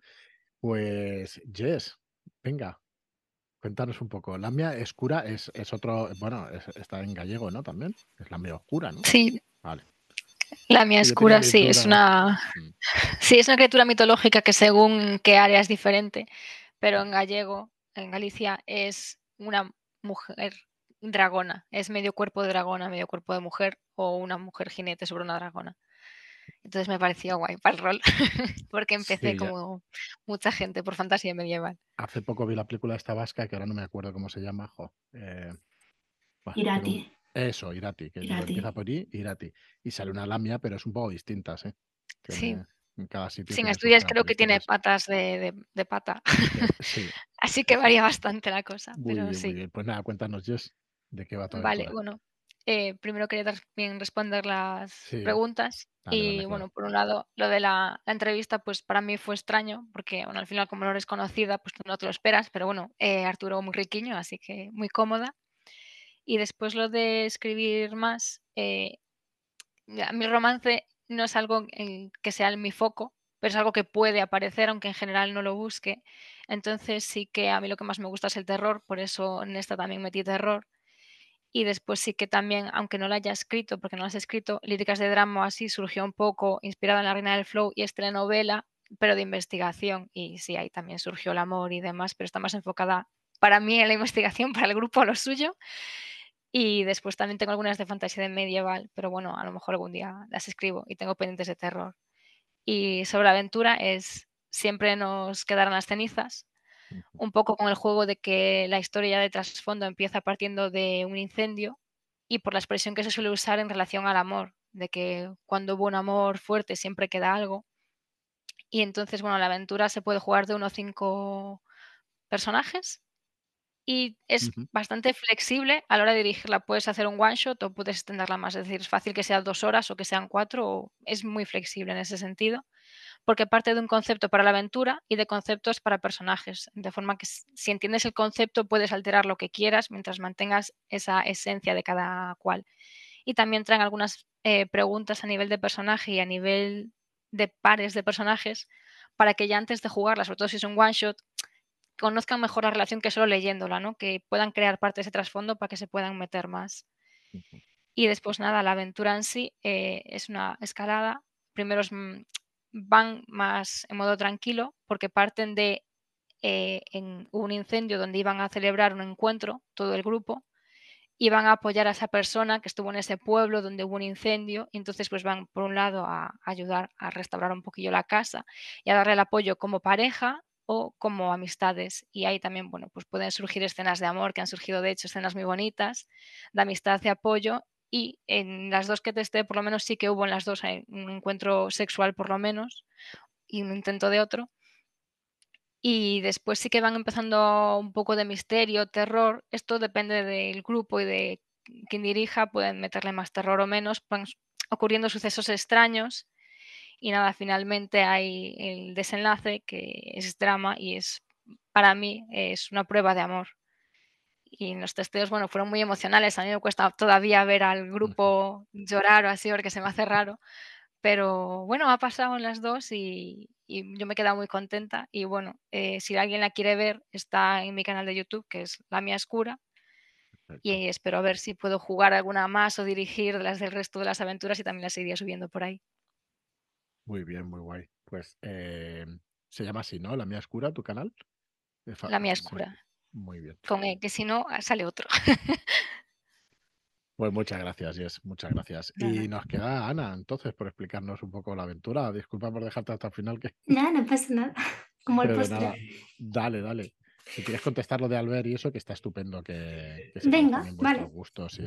Pues Jess, venga, cuéntanos un poco. La mía escura es, es otro, bueno, es, está en gallego, ¿no? También. Es la mía oscura, ¿no? Sí. Vale. La mía escura, sí, es una. Mm. *laughs* Sí, es una criatura mitológica que según qué área es diferente, pero en gallego, en Galicia, es una mujer dragona. Es medio cuerpo de dragona, medio cuerpo de mujer, o una mujer jinete sobre una dragona. Entonces me pareció guay para el rol, *laughs* porque empecé Sí, como mucha gente por fantasía medieval. Hace poco vi la película esta vasca, que ahora no me acuerdo cómo se llama, jo, eh, Irati. Eso, Irati, que Irati. empieza por I, Irati. Y sale una lamia, pero es un poco distinta, ¿sí? Sí. En cada sitio Sin estudias creo que tiene patas de, de- de pata. Eh, *laughs* Sí, Así que varía bastante la cosa, muy pero bien, sí. muy bien. Pues nada, cuéntanos, Jess, de qué va tu Vale, bueno, eh, primero quería también responder las Sí, preguntas dale, y dale, claro. bueno, por un lado, lo de la, la entrevista, pues para mí fue extraño porque bueno, al final como no eres conocida, pues no te lo esperas, pero bueno, eh, Arturo muy riquiño, así que muy cómoda. Y después lo de escribir más, eh, ya, mi romance no es algo en que sea en mi foco, pero es algo que puede aparecer, aunque en general no lo busque. Entonces sí que a mí lo que más me gusta es el terror, por eso en esta también metí terror. Y después sí que también, aunque no la haya escrito, porque no las he escrito, Líricas de Drama así surgió un poco inspirada en La Reina del Flow y es telenovela, pero de investigación. Y sí, ahí también surgió el amor y demás, pero está más enfocada para mí en la investigación, *laughs* para el grupo lo suyo. Y después también tengo algunas de fantasía de medieval, pero bueno, a lo mejor algún día las escribo y tengo pendientes de terror. Y sobre la aventura es siempre nos quedarán las cenizas. Un poco con el juego de que la historia de trasfondo empieza partiendo de un incendio y por la expresión que se suele usar en relación al amor, de que cuando hubo un amor fuerte siempre queda algo. Y entonces, bueno, la aventura se puede jugar de uno a cinco personajes y es bastante flexible a la hora de dirigirla. Puedes hacer un one shot o puedes extenderla más, es decir, es fácil que sea dos horas o que sean cuatro, o- es muy flexible en ese sentido, porque parte de un concepto para la aventura y de conceptos para personajes, de forma que si entiendes el concepto puedes alterar lo que quieras mientras mantengas esa esencia de cada cual. Y también traen algunas eh, preguntas a nivel de personaje y a nivel de pares de personajes para que ya antes de jugarla, sobre todo si es un one shot, conozcan mejor la relación que solo leyéndola, ¿no? Que puedan crear parte de ese trasfondo para que se puedan meter más. Y después nada, la aventura en sí eh, es una escalada. Primero es, mm, van más en modo tranquilo porque parten de eh, en un incendio donde iban a celebrar un encuentro, todo el grupo, y van a apoyar a esa persona que estuvo en ese pueblo donde hubo un incendio, y entonces pues van por un lado a ayudar a restaurar un poquillo la casa y a darle el apoyo como pareja o como amistades. Y ahí también, bueno, pues pueden surgir escenas de amor, que han surgido de hecho escenas muy bonitas, de amistad y apoyo. Y en las dos que testé, por lo menos sí que hubo en las dos eh, un encuentro sexual por lo menos y un intento de otro. Y después sí que van empezando un poco de misterio, terror. Esto depende del grupo y de quien dirija, pueden meterle más terror o menos. Van ocurriendo sucesos extraños y nada, finalmente hay el desenlace que es drama y es, para mí, es una prueba de amor. Y los testeos, bueno, fueron muy emocionales. A mí me cuesta todavía ver al grupo llorar o así, porque se me hace raro. Pero bueno, ha pasado en las dos y, yo me he quedado muy contenta. Y bueno, eh, si alguien la quiere ver, está en mi canal de YouTube, que es La Mía Escura. Y espero ver si puedo jugar alguna más o dirigir las del resto de las aventuras y también las iría subiendo por ahí. Muy bien, muy guay. Pues eh, se llama así, ¿no? La Mía Escura, tu canal. La Mía Escura. Muy bien. Con E, que si no, sale otro. *laughs* Pues muchas gracias, Yes, muchas gracias. Y nos queda Ana, entonces, por explicarnos un poco la aventura. Disculpa por dejarte hasta el final. Que... *laughs* Nada, no pasa nada. *laughs* Como el postre. Dale, dale. Si quieres contestar lo de Albert y eso, que está estupendo que, Venga, vale.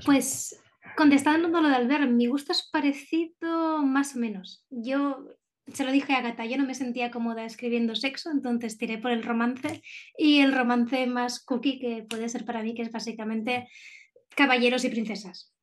Pues contestando lo de Albert, mi gusto es parecido más o menos. Yo se lo dije a Gata, yo no me sentía cómoda escribiendo sexo, entonces tiré por el romance y el romance más cookie que puede ser para mí, que es básicamente caballeros y princesas,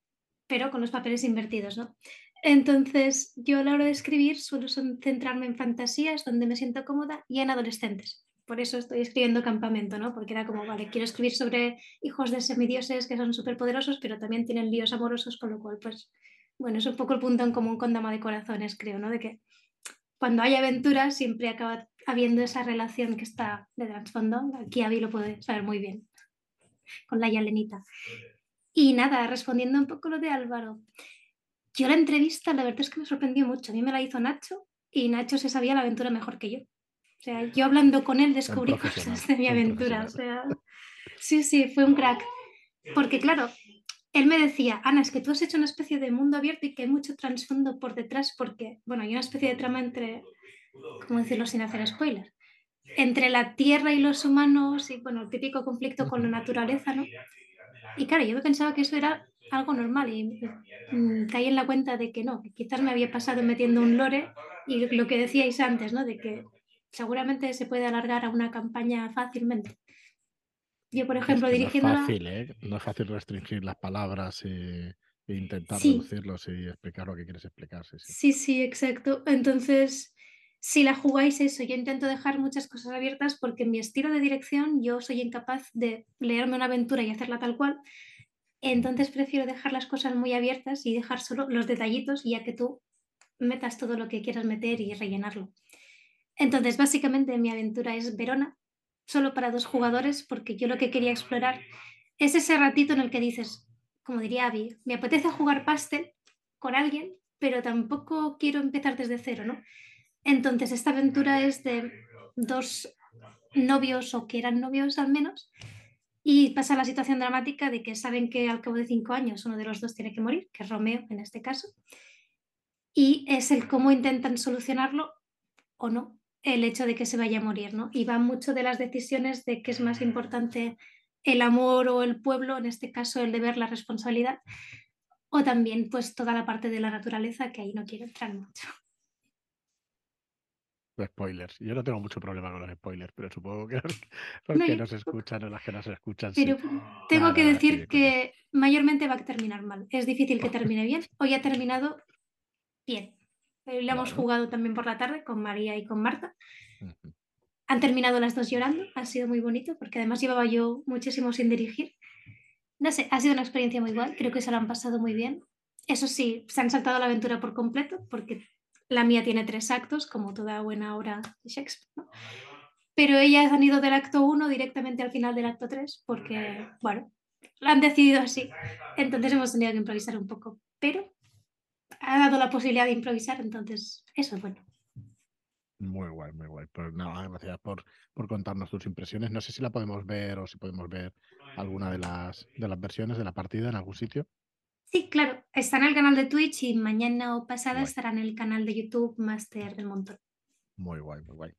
pero con los papeles invertidos, ¿no? Entonces, yo a la hora de escribir suelo centrarme en fantasías donde me siento cómoda y en adolescentes. Por eso estoy escribiendo Campamento, ¿no? Porque era como, vale, quiero escribir sobre hijos de semidioses que son súper poderosos, pero también tienen líos amorosos, con lo cual, pues, bueno, es un poco el punto en común con Dama de Corazones, creo, ¿no? De que cuando hay aventuras siempre acaba habiendo esa relación que está de trasfondo. Aquí Avi lo puede saber muy bien, con la Yalenita. Y nada, respondiendo un poco lo de Álvaro. Yo la entrevista, la verdad es que me sorprendió mucho. A mí me la hizo Nacho y Nacho se sabía la aventura mejor que yo. O sea, yo hablando con él descubrí cosas de mi aventura. O sea, sí, sí, fue un crack. Porque claro, él me decía, Ana, es que tú has hecho una especie de mundo abierto y que hay mucho trasfondo por detrás porque, bueno, hay una especie de trama entre, ¿cómo decirlo sin hacer spoiler? Entre la Tierra y los humanos y, bueno, el típico conflicto con la naturaleza, ¿no? Y claro, yo pensaba que eso era algo normal y mm, caí en la cuenta de que no, que quizás me había pasado metiendo un lore y lo que decíais antes, ¿no? De que seguramente se puede alargar a una campaña fácilmente. Yo, por ejemplo, dirigiendo. No es fácil, ¿eh? No es fácil restringir las palabras e intentar reducirlos y explicar lo que quieres explicar. Sí, sí, sí, sí, exacto. Entonces, si la jugáis eso, yo intento dejar muchas cosas abiertas porque en mi estilo de dirección yo soy incapaz de leerme una aventura y hacerla tal cual. Entonces prefiero dejar las cosas muy abiertas y dejar solo los detallitos ya que tú metas todo lo que quieras meter y rellenarlo. Entonces, básicamente mi aventura es Verona, solo para dos jugadores, porque yo lo que quería explorar es ese ratito en el que dices, como diría Abby, me apetece jugar pastel con alguien, pero tampoco quiero empezar desde cero, ¿no? Entonces, esta aventura es de dos novios o que eran novios al menos, y pasa la situación dramática de que saben que al cabo de cinco años uno de los dos tiene que morir, que es Romeo en este caso, y es el cómo intentan solucionarlo o no el hecho de que se vaya a morir, ¿no? Y va mucho de las decisiones de qué es más importante el amor o el pueblo, en este caso el deber, la responsabilidad, o también pues toda la parte de la naturaleza que ahí no quiero entrar mucho spoilers. Yo no tengo mucho problema con los spoilers, pero supongo que los, *laughs* que nos escuchan o las que nos escuchan. Pero tengo que decir que mayormente va a terminar mal. Es difícil que termine bien. *laughs* Hoy ha terminado bien. Hoy le hemos jugado también por la tarde con María y con Marta. Han terminado las dos llorando. Ha sido muy bonito porque además llevaba yo muchísimo sin dirigir. No sé, ha sido una experiencia muy igual. Creo que se lo han pasado muy bien. Eso sí, se han saltado la aventura por completo porque la mía tiene tres actos, como toda buena obra de Shakespeare. Pero ellas han ido del acto 1 directamente al final del acto 3 porque, bueno, lo han decidido así. Entonces hemos tenido que improvisar un poco. Pero ha dado la posibilidad de improvisar, entonces eso es bueno. Muy guay, muy guay. Pues nada, gracias por, por contarnos tus impresiones. No sé si la podemos ver o si podemos ver alguna de las, de las versiones de la partida en algún sitio. Sí, claro, está en el canal de Twitch y mañana o pasada estará en el canal de YouTube Master del Montón. Muy guay, muy guay.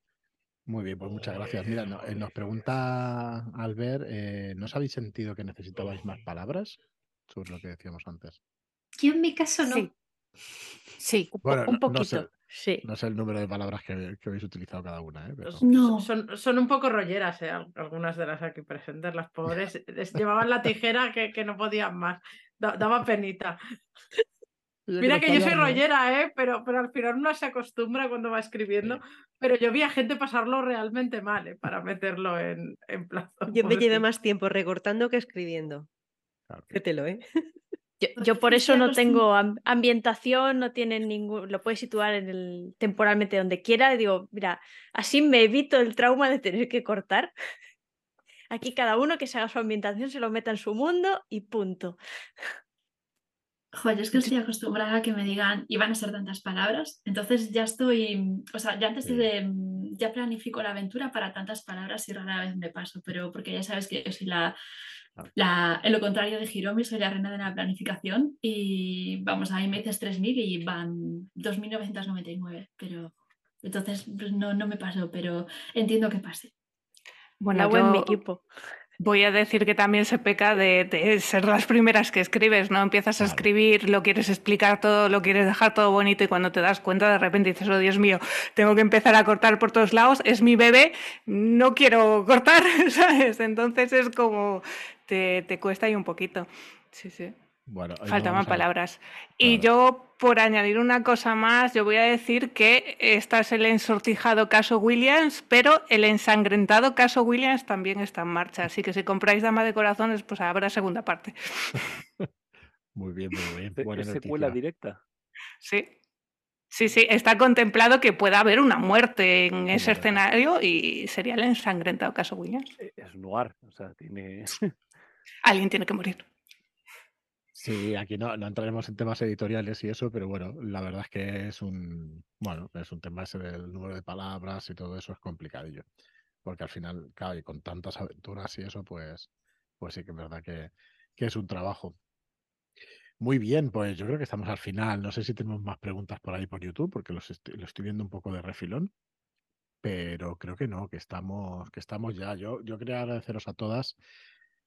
Muy bien, pues muchas gracias. Mira, eh, nos pregunta Albert, eh, ¿no os habéis sentido que necesitabais más palabras sobre lo que decíamos antes? Yo en mi caso no. Sí, un, poquito. No sé el número de palabras que, habéis utilizado cada una. ¿eh? No. Son, un poco rolleras, ¿eh? algunas de las aquí presentes. Las pobres llevaban la tijera que, que no podían más. daba penita. Mira que yo soy rollera, ¿eh? pero, pero al final uno se acostumbra cuando va escribiendo. Pero yo vi a gente pasarlo realmente mal ¿eh? para meterlo en, en plazo. Yo me llevé más tiempo recortando que escribiendo. Claro. ¿eh? Yo, por eso no tengo ambientación, no tienen ningún, lo puedes situar en el, temporalmente donde quiera. digo, mira, así me evito el trauma de tener que cortar. Aquí cada uno que se haga su ambientación se lo meta en su mundo y punto. Joder, yo es que estoy acostumbrada a que me digan, iban a ser tantas palabras, entonces ya estoy, o sea, ya antes de, ya planifico la aventura para tantas palabras y rara vez me paso, pero porque ya sabes que yo soy la, la en lo contrario de Hiromi, soy la reina de la planificación y vamos, ahí me dices 3.000 y van 2.999, pero entonces pues no, no me paso, pero entiendo que pase. Bueno, en mi equipo. Voy a decir que también se peca de, ser las primeras que escribes, ¿no? Empiezas a escribir, lo quieres explicar todo, lo quieres dejar todo bonito y cuando te das cuenta de repente dices, oh Dios mío, tengo que empezar a cortar por todos lados, es mi bebé, no quiero cortar, *laughs* ¿sabes? Entonces es como, te, te cuesta ahí un poquito. Sí, sí. Faltaban palabras. Y yo, por añadir una cosa más, yo voy a decir que este es el ensortijado caso Williams, pero el ensangrentado caso Williams también está en marcha. Así que si compráis Dama de Corazones, pues habrá segunda parte. *laughs* muy bien, muy bien. Buena secuela directa? Sí. Sí, sí, está contemplado que pueda haber una muerte en ese escenario y sería el ensangrentado caso Williams. Es noir, o sea, tiene... *laughs* Alguien tiene que morir. Sí, aquí no, no, entraremos en temas editoriales y eso, pero bueno, la verdad es que es un, bueno, es un tema ese del número de palabras y todo eso es complicadillo. Porque al final, claro, y con tantas aventuras y eso, pues, pues sí que es verdad que, que es un trabajo. Muy bien, pues yo creo que estamos al final. No sé si tenemos más preguntas por ahí por YouTube, porque los estoy, lo estoy viendo un poco de refilón. Pero creo que no, que estamos, que estamos ya. Yo, yo quería agradeceros a todas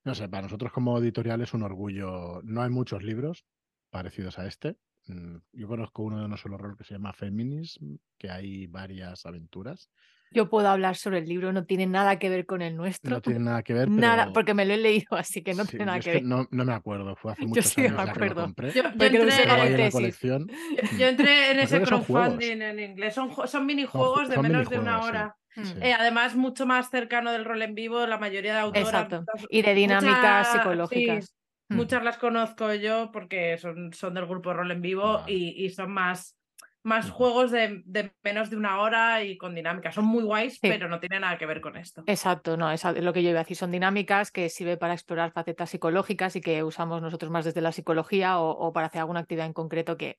no sé, para nosotros como editorial es un orgullo. No hay muchos libros parecidos a este. Mm, yo conozco uno de No Solo Rol que se llama Feminism, que hay varias aventuras. Yo puedo hablar sobre el libro, no tiene nada que ver con el nuestro. No tiene nada que ver. Nada, porque me lo he leído, así que no tiene nada que ver. no, no, me acuerdo, fue hace *laughs* muchos yo sí me acuerdo. que lo compré. Yo, yo entré, en la colección. *laughs* Yo, entré en ese crowdfunding en inglés. Son, son minijuegos de menos de una hora. Eh, además, mucho más cercano del rol en vivo, la mayoría de autoras. Exacto. Y de dinámicas psicológicas. Mm. Muchas las conozco yo porque son, son del grupo Rol en Vivo y, y, son más, más juegos de, de, menos de una hora y con dinámicas. Son muy guays, pero no tienen nada que ver con esto. Exacto, no, es lo que yo iba a decir. Son dinámicas que sirven para explorar facetas psicológicas y que usamos nosotros más desde la psicología o, o para hacer alguna actividad en concreto que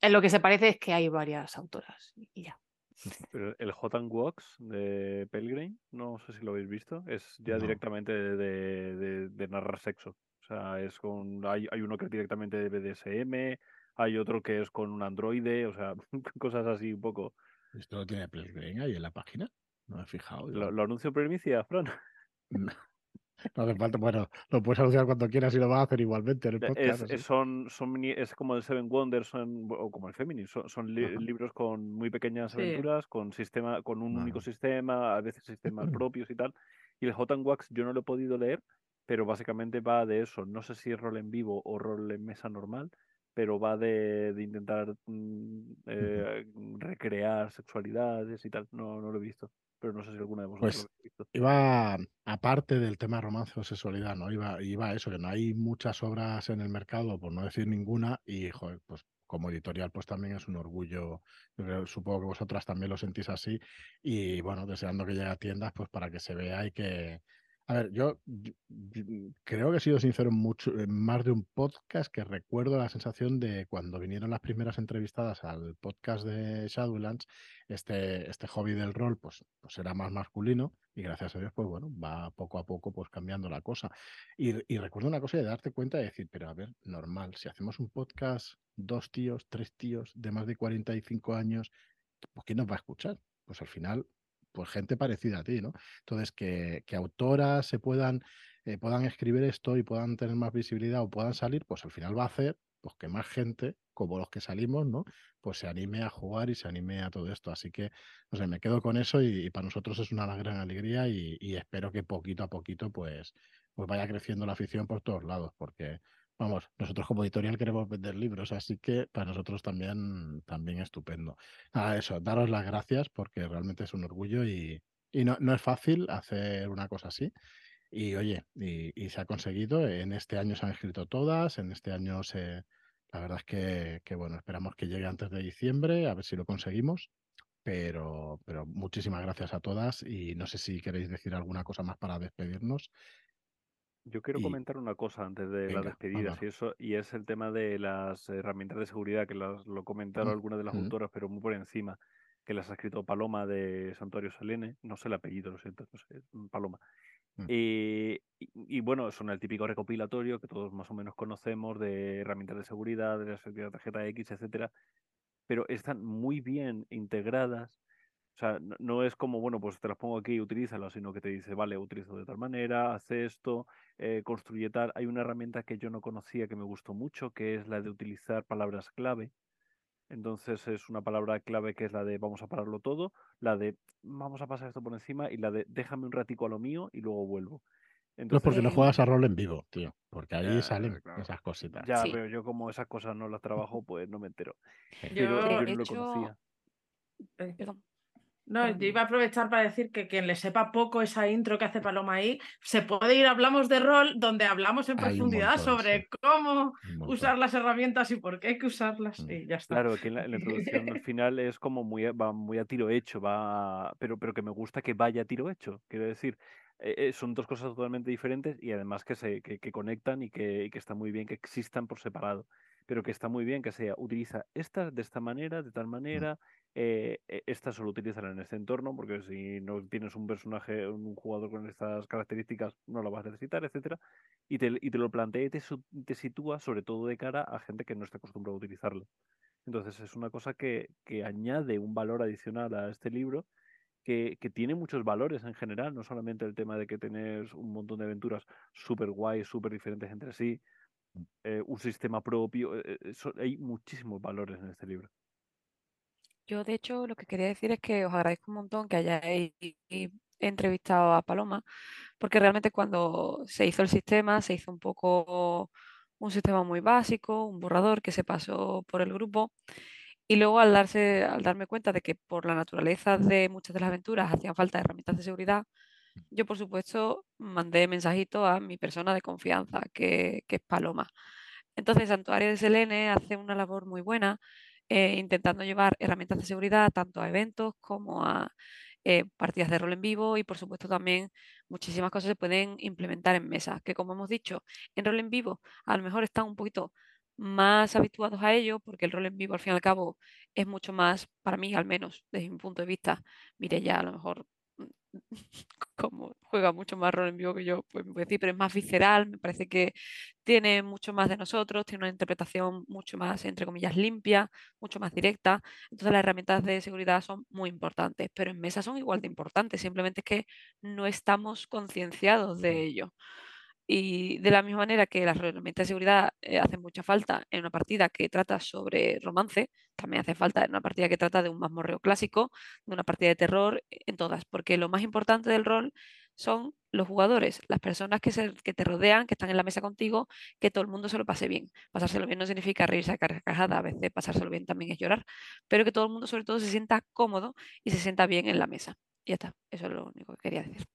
en lo que se parece es que hay varias autoras y ya. *laughs* El Hot and Walks de Pelgrim, no sé si lo habéis visto, es ya directamente de, de, narrar sexo. O sea, es con. Hay, hay, uno que es directamente de BDSM, hay otro que es con un androide, o sea, *laughs* cosas así un poco. ¿Esto lo tiene Pelgrim ahí en la página? No me he fijado. ¿Lo, ¿Lo, anuncio primicia, Fran? *laughs* No hace falta, bueno, lo puedes anunciar cuando quieras y lo vas a hacer igualmente en el podcast. Es, son, son, es como el Seven Wonders o como el Feminine, son, libros con muy pequeñas aventuras, con sistema, con un único sistema, a veces sistemas *clears throat* propios y tal. Y el Hot and Wax yo no lo he podido leer, pero básicamente va de eso. No sé si es rol en vivo o rol en mesa normal, pero va de, de intentar mm, eh, recrear sexualidades y tal. No, no lo he visto pero no sé si alguna de vosotros pues, lo visto. Iba, aparte del tema romance o sexualidad, ¿no? Iba, iba eso, que no hay muchas obras en el mercado, por no decir ninguna, y joder, pues como editorial, pues también es un orgullo. supongo que vosotras también lo sentís así. Y bueno, deseando que llegue a tiendas, pues para que se vea y que, a ver, yo, creo que he sido sincero en, mucho, en más de un podcast que recuerdo la sensación de cuando vinieron las primeras entrevistadas al podcast de Shadowlands, este, este hobby del rol pues, pues era más masculino y gracias a Dios pues bueno, va poco a poco pues cambiando la cosa. Y, y recuerdo una cosa de darte cuenta de decir, pero a ver, normal, si hacemos un podcast, dos tíos, tres tíos de más de 45 años, pues ¿quién nos va a escuchar? Pues al final pues gente parecida a ti, ¿no? Entonces, que, que autoras se puedan, eh, puedan escribir esto y puedan tener más visibilidad o puedan salir, pues al final va a hacer pues, que más gente, como los que salimos, ¿no? Pues se anime a jugar y se anime a todo esto. Así que, no sé, me quedo con eso y, para nosotros es una gran alegría y, espero que poquito a poquito, pues, pues vaya creciendo la afición por todos lados, porque vamos, nosotros como editorial queremos vender libros, así que para nosotros también, también estupendo. Nada, eso, daros las gracias porque realmente es un orgullo y, y no, no es fácil hacer una cosa así. Y oye, y, se ha conseguido. En este año se han escrito todas, en este año se. La verdad es que, que, bueno, esperamos que llegue antes de diciembre, a ver si lo conseguimos. Pero, pero muchísimas gracias a todas y no sé si queréis decir alguna cosa más para despedirnos. Yo quiero comentar una cosa antes de la despedida, y eso, y es el tema de las herramientas de seguridad, que las, lo comentaron algunas de las autoras, pero muy por encima, que las ha escrito Paloma de Santuario Selene, no sé el apellido, lo siento, no sé, Paloma. Mm. Eh, y, bueno, son el típico recopilatorio que todos más o menos conocemos de herramientas de seguridad, de la seguridad tarjeta X, etcétera, pero están muy bien integradas. O sea, no, es como, bueno, pues te las pongo aquí y utilízalas, sino que te dice, vale, utilizo de tal manera, hace esto, eh, construye tal. Hay una herramienta que yo no conocía que me gustó mucho, que es la de utilizar palabras clave. Entonces es una palabra clave que es la de vamos a pararlo todo, la de vamos a pasar esto por encima y la de déjame un ratico a lo mío y luego vuelvo. Entonces, no porque no juegas a rol en vivo, tío, porque ahí salen esas cositas. Ya, pero yo como esas cosas no las *laughs* trabajo, pues no me entero. Pero yo, no lo conocía. Perdón. No, yo iba a aprovechar para decir que quien le sepa poco esa intro que hace Paloma ahí, se puede ir Hablamos de Rol, donde hablamos en profundidad sobre cómo usar las herramientas y por qué hay que usarlas. Mm. Y ya está. Claro, que la, introducción al *laughs* final es como muy, va muy a tiro hecho, va, pero, pero que me gusta que vaya a tiro hecho. Quiero decir, eh, eh, son dos cosas totalmente diferentes y además que se que, conectan y que, y que está muy bien que existan por separado pero que está muy bien que sea, utiliza estas de esta manera, de tal mm. manera, eh, e, estas solo utilizarán en este entorno, porque si no tienes un personaje, un jugador con estas características, no lo vas a necesitar, etcétera, y te, y te lo plantea y te, te, sitúa sobre todo de cara a gente que no está acostumbrada a utilizarlo. Entonces es una cosa que, que añade un valor adicional a este libro que, que, tiene muchos valores en general, no solamente el tema de que tenés un montón de aventuras súper guays, súper diferentes entre sí, eh, un sistema propio. Eh, eh, hay muchísimos valores en este libro. Yo, de hecho, lo que quería decir es que os agradezco un montón que hayáis entrevistado a Paloma, porque realmente cuando se hizo el sistema, se hizo un poco un sistema muy básico, un borrador que se pasó por el grupo. Y luego al darse, al darme cuenta de que por la naturaleza de muchas de las aventuras hacían falta herramientas de seguridad, yo, por supuesto, mandé mensajito a mi persona de confianza, que, es Paloma. Entonces, Santuario de Selene hace una labor muy buena eh, intentando llevar herramientas de seguridad tanto a eventos como a eh, partidas de rol en vivo y, por supuesto, también muchísimas cosas se pueden implementar en mesa, que como hemos dicho, en rol en vivo a lo mejor están un poquito más habituados a ello, porque el rol en vivo al fin y al cabo es mucho más, para mí al menos, desde mi punto de vista, mire ya a lo mejor *laughs* como juega mucho más rol en vivo que yo, pues me puedo decir, pero es más visceral, me parece que tiene mucho más de nosotros, tiene una interpretación mucho más, entre comillas, limpia, mucho más directa. Entonces las herramientas de seguridad son muy importantes, pero en mesa son igual de importantes, simplemente es que no estamos concienciados de ello. Y de la misma manera que las herramientas de seguridad eh, hacen mucha falta en una partida que trata sobre romance, también hace falta en una partida que trata de un mazmorreo clásico, de una partida de terror, eh, en todas, porque lo más importante del rol son los jugadores, las personas que, se, que te rodean, que están en la mesa contigo, que todo el mundo se lo pase bien. Pasárselo bien no significa reírse a carcajada, a veces pasárselo bien también es llorar, pero que todo el mundo sobre todo se sienta cómodo y se sienta bien en la mesa. Y ya está, eso es lo único que quería decir.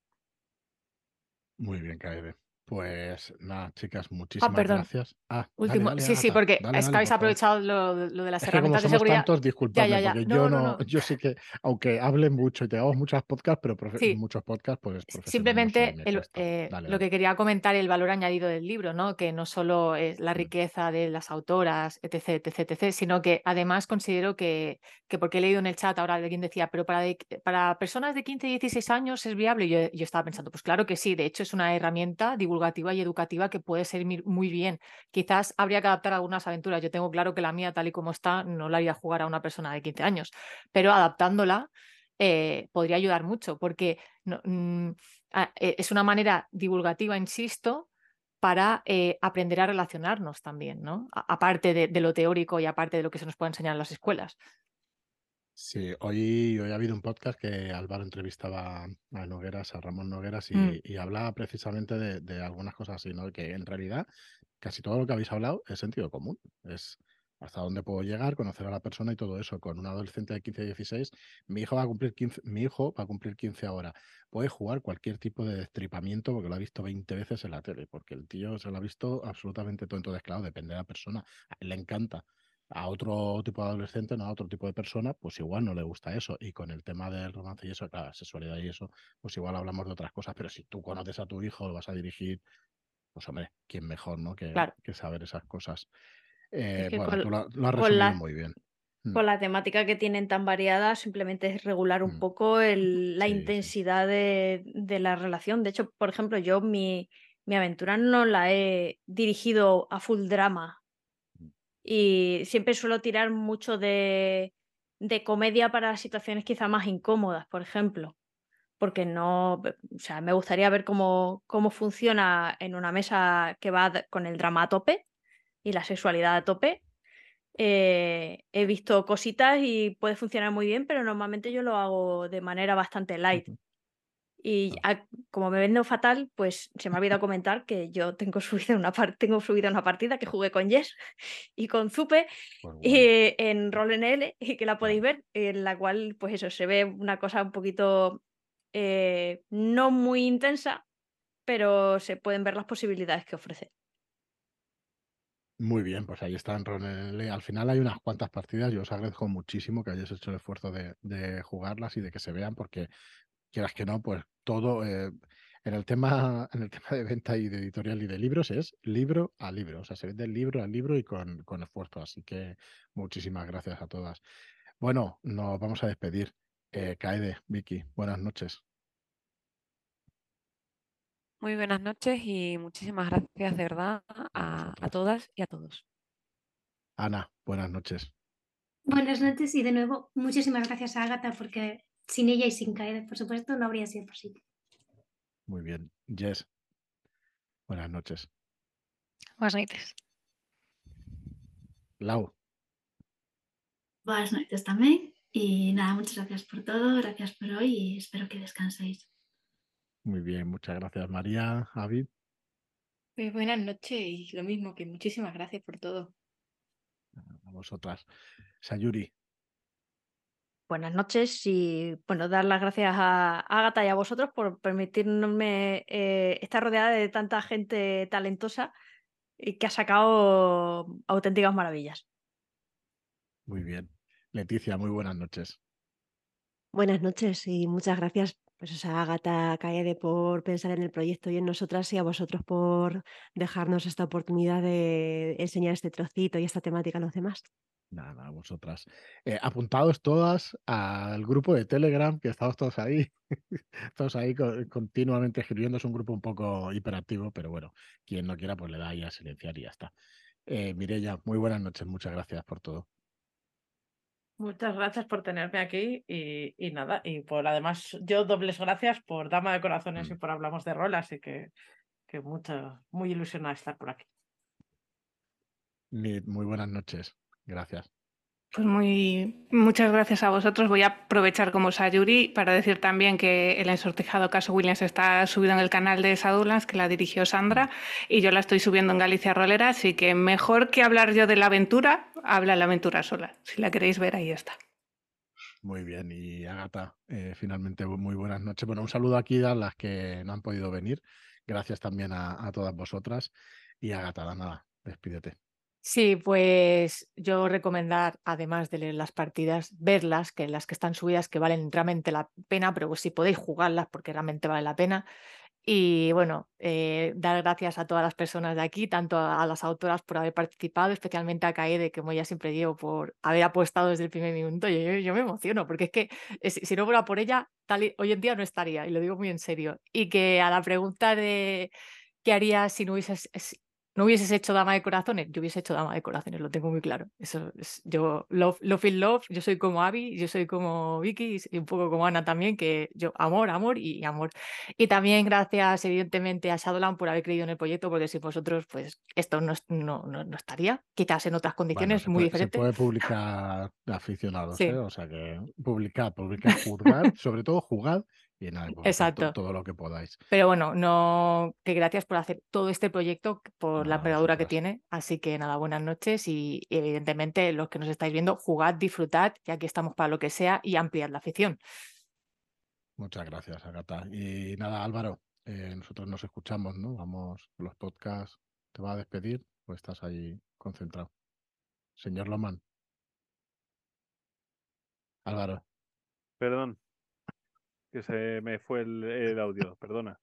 Muy bien, Kaede. Pues nada, chicas, ah, muchísimas gracias. Ah, Último, sí, sí, porque es que habéis aprovechado lo, de las herramientas de seguridad. Tantos, disculpadme, porque yo no, yo sí que, aunque hable mucho y tengamos muchos podcasts, pero muchos podcasts, pues simplemente eh, lo que quería comentar el valor añadido del libro, ¿no? Que no solo es la mm. riqueza de las autoras, etc, etc, etc, sino que además considero que, que porque he leído en el chat ahora alguien decía, pero para, para personas de 15 y 16 años es viable. Yo, yo estaba pensando, pues claro que sí, de hecho es una herramienta divulgativa y educativa que puede servir muy bien. Quizás habría que adaptar algunas aventuras. Yo tengo claro que la mía, tal y como está, no la haría jugar a una persona de 15 años, pero adaptándola eh, podría ayudar mucho porque mm, e, es una manera divulgativa, insisto, para eh, aprender a relacionarnos también, ¿no? aparte de, lo teórico y aparte de lo que se nos puede enseñar en las escuelas. Sí, hoy, hoy ha habido un podcast que Álvaro entrevistaba a Nogueras, a Ramón Nogueras, y, Mm. y hablaba precisamente de, de algunas cosas así, ¿no? Que en realidad casi todo lo que habéis hablado es sentido común. Es hasta dónde puedo llegar, conocer a la persona y todo eso. Con un adolescente de 15, 16, mi hijo va a cumplir 15, mi hijo va a cumplir 15 ahora. Puede jugar cualquier tipo de destripamiento porque lo ha visto 20 veces en la tele, porque el tío se lo ha visto absolutamente todo. Entonces, claro, depende de la persona. A él le encanta a otro tipo de adolescente, no a otro tipo de persona, pues igual no le gusta eso. Y con el tema del romance y eso, claro, la sexualidad y eso, pues igual hablamos de otras cosas, pero si tú conoces a tu hijo, lo vas a dirigir, pues hombre, ¿quién mejor, no? Que, Claro. que saber esas cosas. Eh, que bueno, con- tú lo, lo has resumido la- muy bien. Mm. Con la temática que tienen tan variada, simplemente es regular un Mm. poco el- la Sí, sí. intensidad de, de la relación. De hecho, por ejemplo, yo mi, mi aventura no la he dirigido a full drama. Y siempre suelo tirar mucho de, de comedia para situaciones quizá más incómodas, por ejemplo. Porque no, o sea, me gustaría ver cómo, cómo funciona en una mesa que va con el drama a tope y la sexualidad a tope. Eh, he visto cositas y puede funcionar muy bien, pero normalmente yo lo hago de manera bastante light. Y a- como me vendo fatal, pues se me ha olvidado comentar que yo tengo *laughs* subida una, par- tengo subida una partida que jugué con Jess *laughs* y con Zupe Pues guay. eh, en Roll NL y que la podéis ver, en la cual, pues eso, se ve una cosa un poquito eh, no muy intensa, pero se pueden ver las posibilidades que ofrece. Muy bien, pues ahí está en Ronel. Al final hay unas cuantas partidas. Yo os agradezco muchísimo que hayáis hecho el esfuerzo de, de jugarlas y de que se vean, porque quieras que no, pues todo eh, en el tema, *laughs* en el tema de venta y de editorial y de libros es libro a libro. O sea, se vende libro a libro y con, con esfuerzo. Así que muchísimas gracias a todas. Bueno, nos vamos a despedir. Eh, Kaede, Vicky, buenas noches. Muy buenas noches y muchísimas gracias de verdad a, a todas y a todos. Ana, buenas noches. Buenas noches y de nuevo muchísimas gracias a Agatha porque sin ella y sin Kaede, por supuesto, no habría sido posible. Muy bien. Jess, buenas noches. Buenas noches. Lau, Buenas noches también. Y nada, muchas gracias por todo, gracias por hoy y espero que descanséis. muy bien. Muchas gracias, María, Avid. Pues buenas noches y lo mismo, que muchísimas gracias por todo. A vosotras. Sayuri, Buenas noches y bueno, dar las gracias a Ágata y a vosotros por permitirme eh, estar rodeada de tanta gente talentosa y que ha sacado auténticas maravillas. muy bien. Leticia, muy buenas noches. Buenas noches y muchas gracias pues, a Agatha Caede por pensar en el proyecto y en nosotras y a vosotros por dejarnos esta oportunidad de enseñar este trocito y esta temática a los demás. Nada, nada, vosotras. Eh, apuntados todas al grupo de Telegram, que estamos todos ahí, *laughs* todos ahí co- continuamente escribiendo. Es un grupo un poco hiperactivo, pero bueno, quien no quiera, pues le da ahí a silenciar y ya está. Eh, Mireia, muy buenas noches, muchas gracias por todo. Muchas gracias por tenerme aquí y, y nada, y por además yo dobles gracias por Dama de Corazones y Mm. por Hablamos de Rol, así que, que mucho, muy ilusionada estar por aquí. Muy buenas noches, gracias. Pues muy, muchas gracias a vosotros. Voy a aprovechar como Sayuri para decir también que el ensortijado caso Williams está subido en el canal de Sadulans, que la dirigió Sandra, y yo la estoy subiendo en Galicia Rolera, así que mejor que hablar yo de la aventura, habla la aventura sola. Si la queréis ver, ahí está. Muy bien, y Agata, eh, finalmente muy buenas noches. Bueno, un saludo aquí a las que no han podido venir. Gracias también a, a todas vosotras. Y Agata, da nada, despídete. Sí, pues yo recomendar, además de leer las partidas, verlas, que las que están subidas, que valen realmente la pena, pero pues si podéis jugarlas, porque realmente vale la pena. Y bueno, eh, dar gracias a todas las personas de aquí, tanto a, las autoras por haber participado, especialmente a Kaede, que como ya siempre digo, por haber apostado desde el primer minuto. Yo, yo, me emociono, porque es que eh, si, no fuera por ella, tal y- hoy en día no estaría, y lo digo muy en serio. Y que a la pregunta de qué haría si no hubiese no hubieses hecho Dama de Corazones, yo hubiese hecho Dama de Corazones, lo tengo muy claro. Eso es, yo, love, love in love, yo soy como Abby, yo soy como Vicky y un poco como Ana también, que yo amor, amor y amor. Y también gracias, evidentemente, a Shadowland por haber creído en el proyecto, porque sin vosotros, pues esto no, no, no, estaría, quizás en otras condiciones muy diferentes. Se puede publicar aficionados, ¿eh? o sea que publicar, publicar, *laughs* jugar, sobre todo jugar y Exacto. Todo, lo que podáis. Pero bueno, no que gracias por hacer todo este proyecto, por la envergadura que tiene. Así que nada, buenas noches y evidentemente los que nos estáis viendo, jugad, disfrutad, ya que estamos para lo que sea y ampliar la afición. Muchas gracias, Agata. Y nada, Álvaro, eh, nosotros nos escuchamos, ¿no? Vamos los podcasts. ¿Te va a despedir o estás ahí concentrado? Señor Loman. Álvaro. Perdón. Que se me fue el, audio, perdona.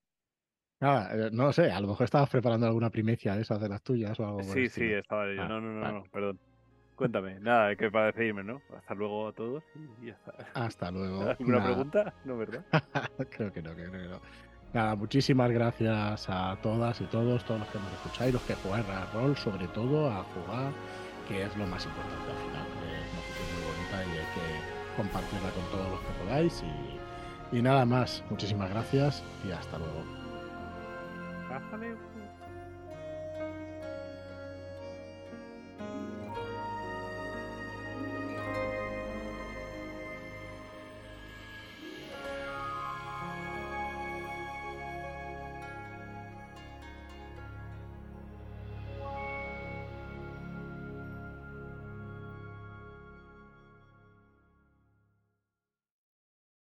Ah, eh, no sé, a lo mejor estabas preparando alguna primicia de esas de las tuyas o algo. Sí, sí, estaba yo. Ah, no, no, no, no, perdón. Cuéntame, nada, que para despedirme, ¿no? Hasta luego a todos y ya está. Hasta luego. *laughs* ¿Alguna pregunta? No, ¿verdad? *laughs* creo que no, creo que no. Nada, muchísimas gracias a todas y todos, todos los que nos escucháis, los que jugáis a rol, sobre todo a jugar, que es lo más importante al final. Es una función muy bonita y hay que compartirla con todos los que podáis y y nada más, muchísimas gracias y hasta luego.